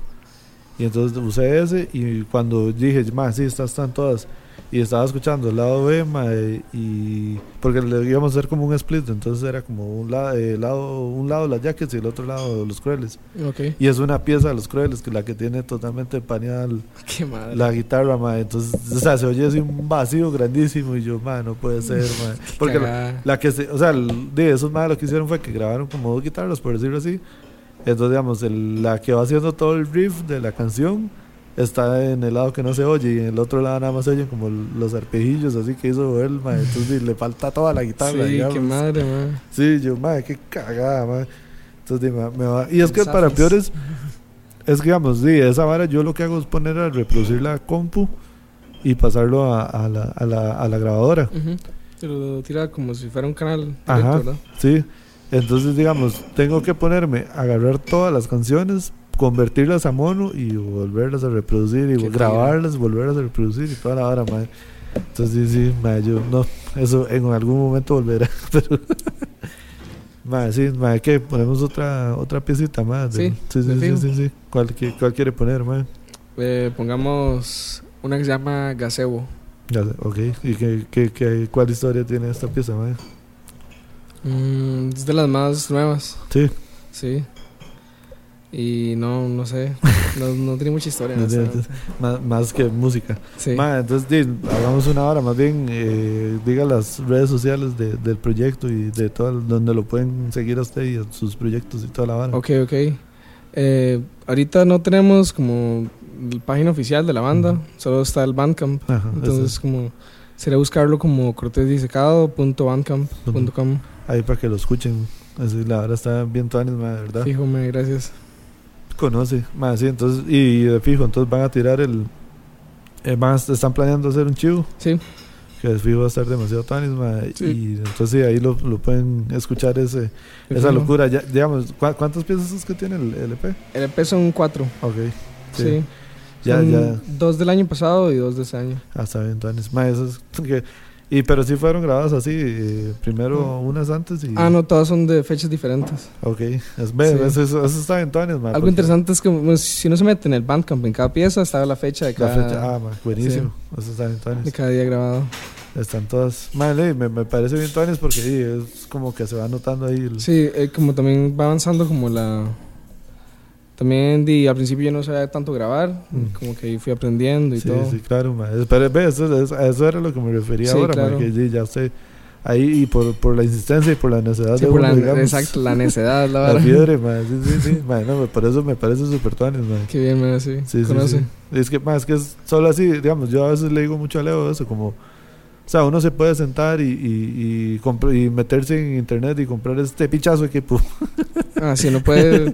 Y entonces usé ese y cuando dije, ma, sí, estas están todas. Y estaba escuchando el lado B, ma, y porque le íbamos a hacer como un split, entonces era como un, la- eh, lado, un lado las jackets y el otro lado los crueles. Ok, Y es una pieza de los crueles, que la que tiene totalmente paneada madre. la guitarra, ma. Entonces, o sea, se oye así un vacío grandísimo y yo, ma, no puede ser, ma. Porque la, que se, o sea, el- de esos ma, lo que hicieron fue que grabaron como dos guitarras, por decirlo así. Entonces, digamos, el- la que va haciendo todo el riff de la canción está en el lado que no se oye y en el otro lado nada más se oyen como los arpejillos así que hizo él, ma. Entonces, le falta toda la guitarra, Sí, digamos. qué madre, man. Sí, yo, ma, qué cagada, ma. Entonces, ma, me va- Y es que para peores, es que, digamos, sí, esa vara yo lo que hago es poner a reproducir la compu y pasarlo a, a la, a, la, a la grabadora. Ujú. Te lo tira como si fuera un canal directo, Ajá. ¿verdad? Sí. Entonces, digamos, tengo que ponerme a agarrar todas las canciones, convertirlas a mono y volverlas a reproducir y grabarlas, volverlas a reproducir y toda la hora, ma. Entonces, sí, sí, ma, yo no, eso en algún momento volverá, pero Mae, sí, mae, ¿qué? Ponemos otra, otra piecita más. Sí, sí, sí, sí, sí, sí. ¿Cuál, qué- cuál quiere poner, mae? Eh, pongamos una que se llama Gazebo. Ok. ¿Y qué, qué, qué- cuál historia tiene esta pieza, mae? Mm, es de las más nuevas. Sí. Sí. Y no, no sé. No, no tiene mucha historia. No tiene- honestamente. Más, más que música. Sí. Entonces, hagamos una hora, más bien, eh, diga las redes sociales de- del proyecto y de todo, donde lo pueden seguir a usted y a sus proyectos y toda la vara. Ok, ok. Eh, ahorita no tenemos como la página oficial de la banda, solo está el Bandcamp. Ajá, Entonces, como sería buscarlo como cortesdisecado.bandcamp.com. ahí para que lo escuchen. Así, la hora está bien tuanis, mae, de verdad. Fijo, me gracias. Conoce, más sí, entonces, y de fijo, entonces van a tirar el. eh, van a- están planeando hacer un chivo, Sí, que de fijo va a estar demasiado tanis, ma, Sí. y entonces sí, ahí lo, lo pueden escuchar ese, esa fijo. locura. Ya, digamos, ¿cu- ¿cuántas piezas es que tiene el LP? El EP son cuatro. Ok, Sí. Sí. ya, ya, Dos del año pasado y dos de este año. ah, está bien, tanis, ma, eso es que, y pero sí fueron grabadas así, eh, primero unas antes y. Ah, no, todas son de fechas diferentes. Ok, es, ve, Sí. eso, eso, eso está bien tanis, ma, Algo porque interesante es que bueno, si uno se mete en el Bandcamp, en cada pieza está la fecha de La cada, fecha, ah, ma, buenísimo, eso está bien tanis. de cada día grabado. Están todas. Vale, me, me parece bien Tones porque sí, es como que se va notando ahí. El, Sí, eh, como también va avanzando como la... También di, al principio yo no sabía tanto grabar, Mm. como que ahí fui aprendiendo y sí, todo. sí, claro. ma. Pero ve, eso, es- a eso era lo que me refería Sí, ahora, ma, claro. que sí, ya sé. Ahí y por, por la insistencia y por la necesidad Sí, de por uno, la, digamos. exacto, la necedad, la La verdad. fiebre, ma, sí, sí, sí. ma, no, por eso me parece súper Tones, ma. Qué bien, me sí. Sí, sí, sí. Es que, ma, es que es solo así, digamos, yo a veces le digo mucho a Leo eso, como, o sea, uno se puede sentar y, y, y, y meterse en internet y comprar este pichazo de equipo. Ah, si no puede...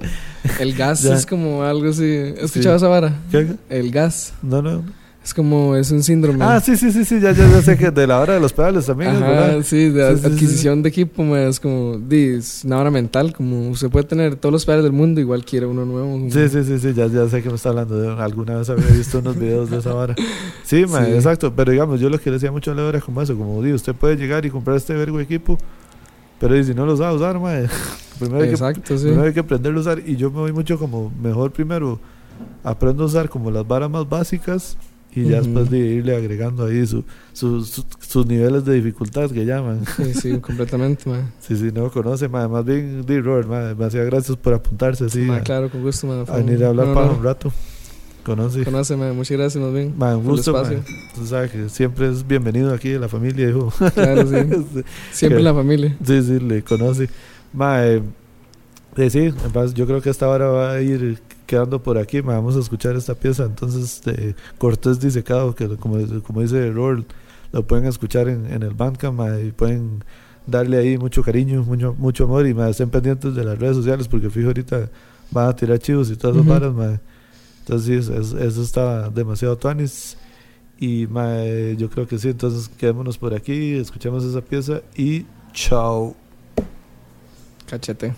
El gas es como algo así... ¿Has escuchado esa vara? ¿Qué? El gas. No, no. Es como... Es un síndrome. Ah, sí, sí, sí, sí, ya, ya, ya sé que de la hora de los pedales también, Ajá, ¿verdad? sí, de Sí, sí, adquisición de equipo, ma, es como, di, es una hora mental, como usted puede tener todos los padres del mundo, igual quiere uno nuevo. como- Sí, sí, sí, sí, ya, ya sé que me está hablando de alguna vez había visto unos videos de esa vara. Sí, exacto, pero digamos, yo lo que le decía mucho a Leo era como eso, como, di, usted puede llegar y comprar este vergo de equipo, pero si no lo sabe usar, ma, primero, hay que, Exacto, sí. primero hay que aprenderlo a usar, y yo me voy mucho como, mejor primero aprendo a usar como las varas más básicas, y ya Ujú. después de irle agregando ahí su, su- su- sus niveles de dificultad que llaman. Sí, sí, completamente, ma. Sí, sí, no conoce, ma, más bien, di, Robert, ma, demasiadas gracias por apuntarse así. Ma, a- claro, con gusto, ma. a venir a hablar No, para no, un rato. Conoce. Conoce, ma, muchas gracias, más bien. Ma, un gusto, ma. Tú sabes que siempre es bienvenido aquí en la familia, hijo. Claro, sí. Siempre Que- la familia. sí, sí, le conoce. Ma, eh, eh, sí, yo creo que esta hora va a ir quedando por aquí. Ma, vamos a escuchar esta pieza entonces de Cortés Disecado, que como, como dice Robert, lo pueden escuchar en, en el Bandcamp ma, y pueden darle ahí mucho cariño, mucho, mucho amor y ma, estén pendientes de las redes sociales porque fijo ahorita van a tirar chivos y todas esas varas, ma. Entonces sí, eso, eso- está demasiado tuanis. Y ma, eh, yo creo que sí, entonces quedémonos por aquí, escuchemos esa pieza y chao. Cachete.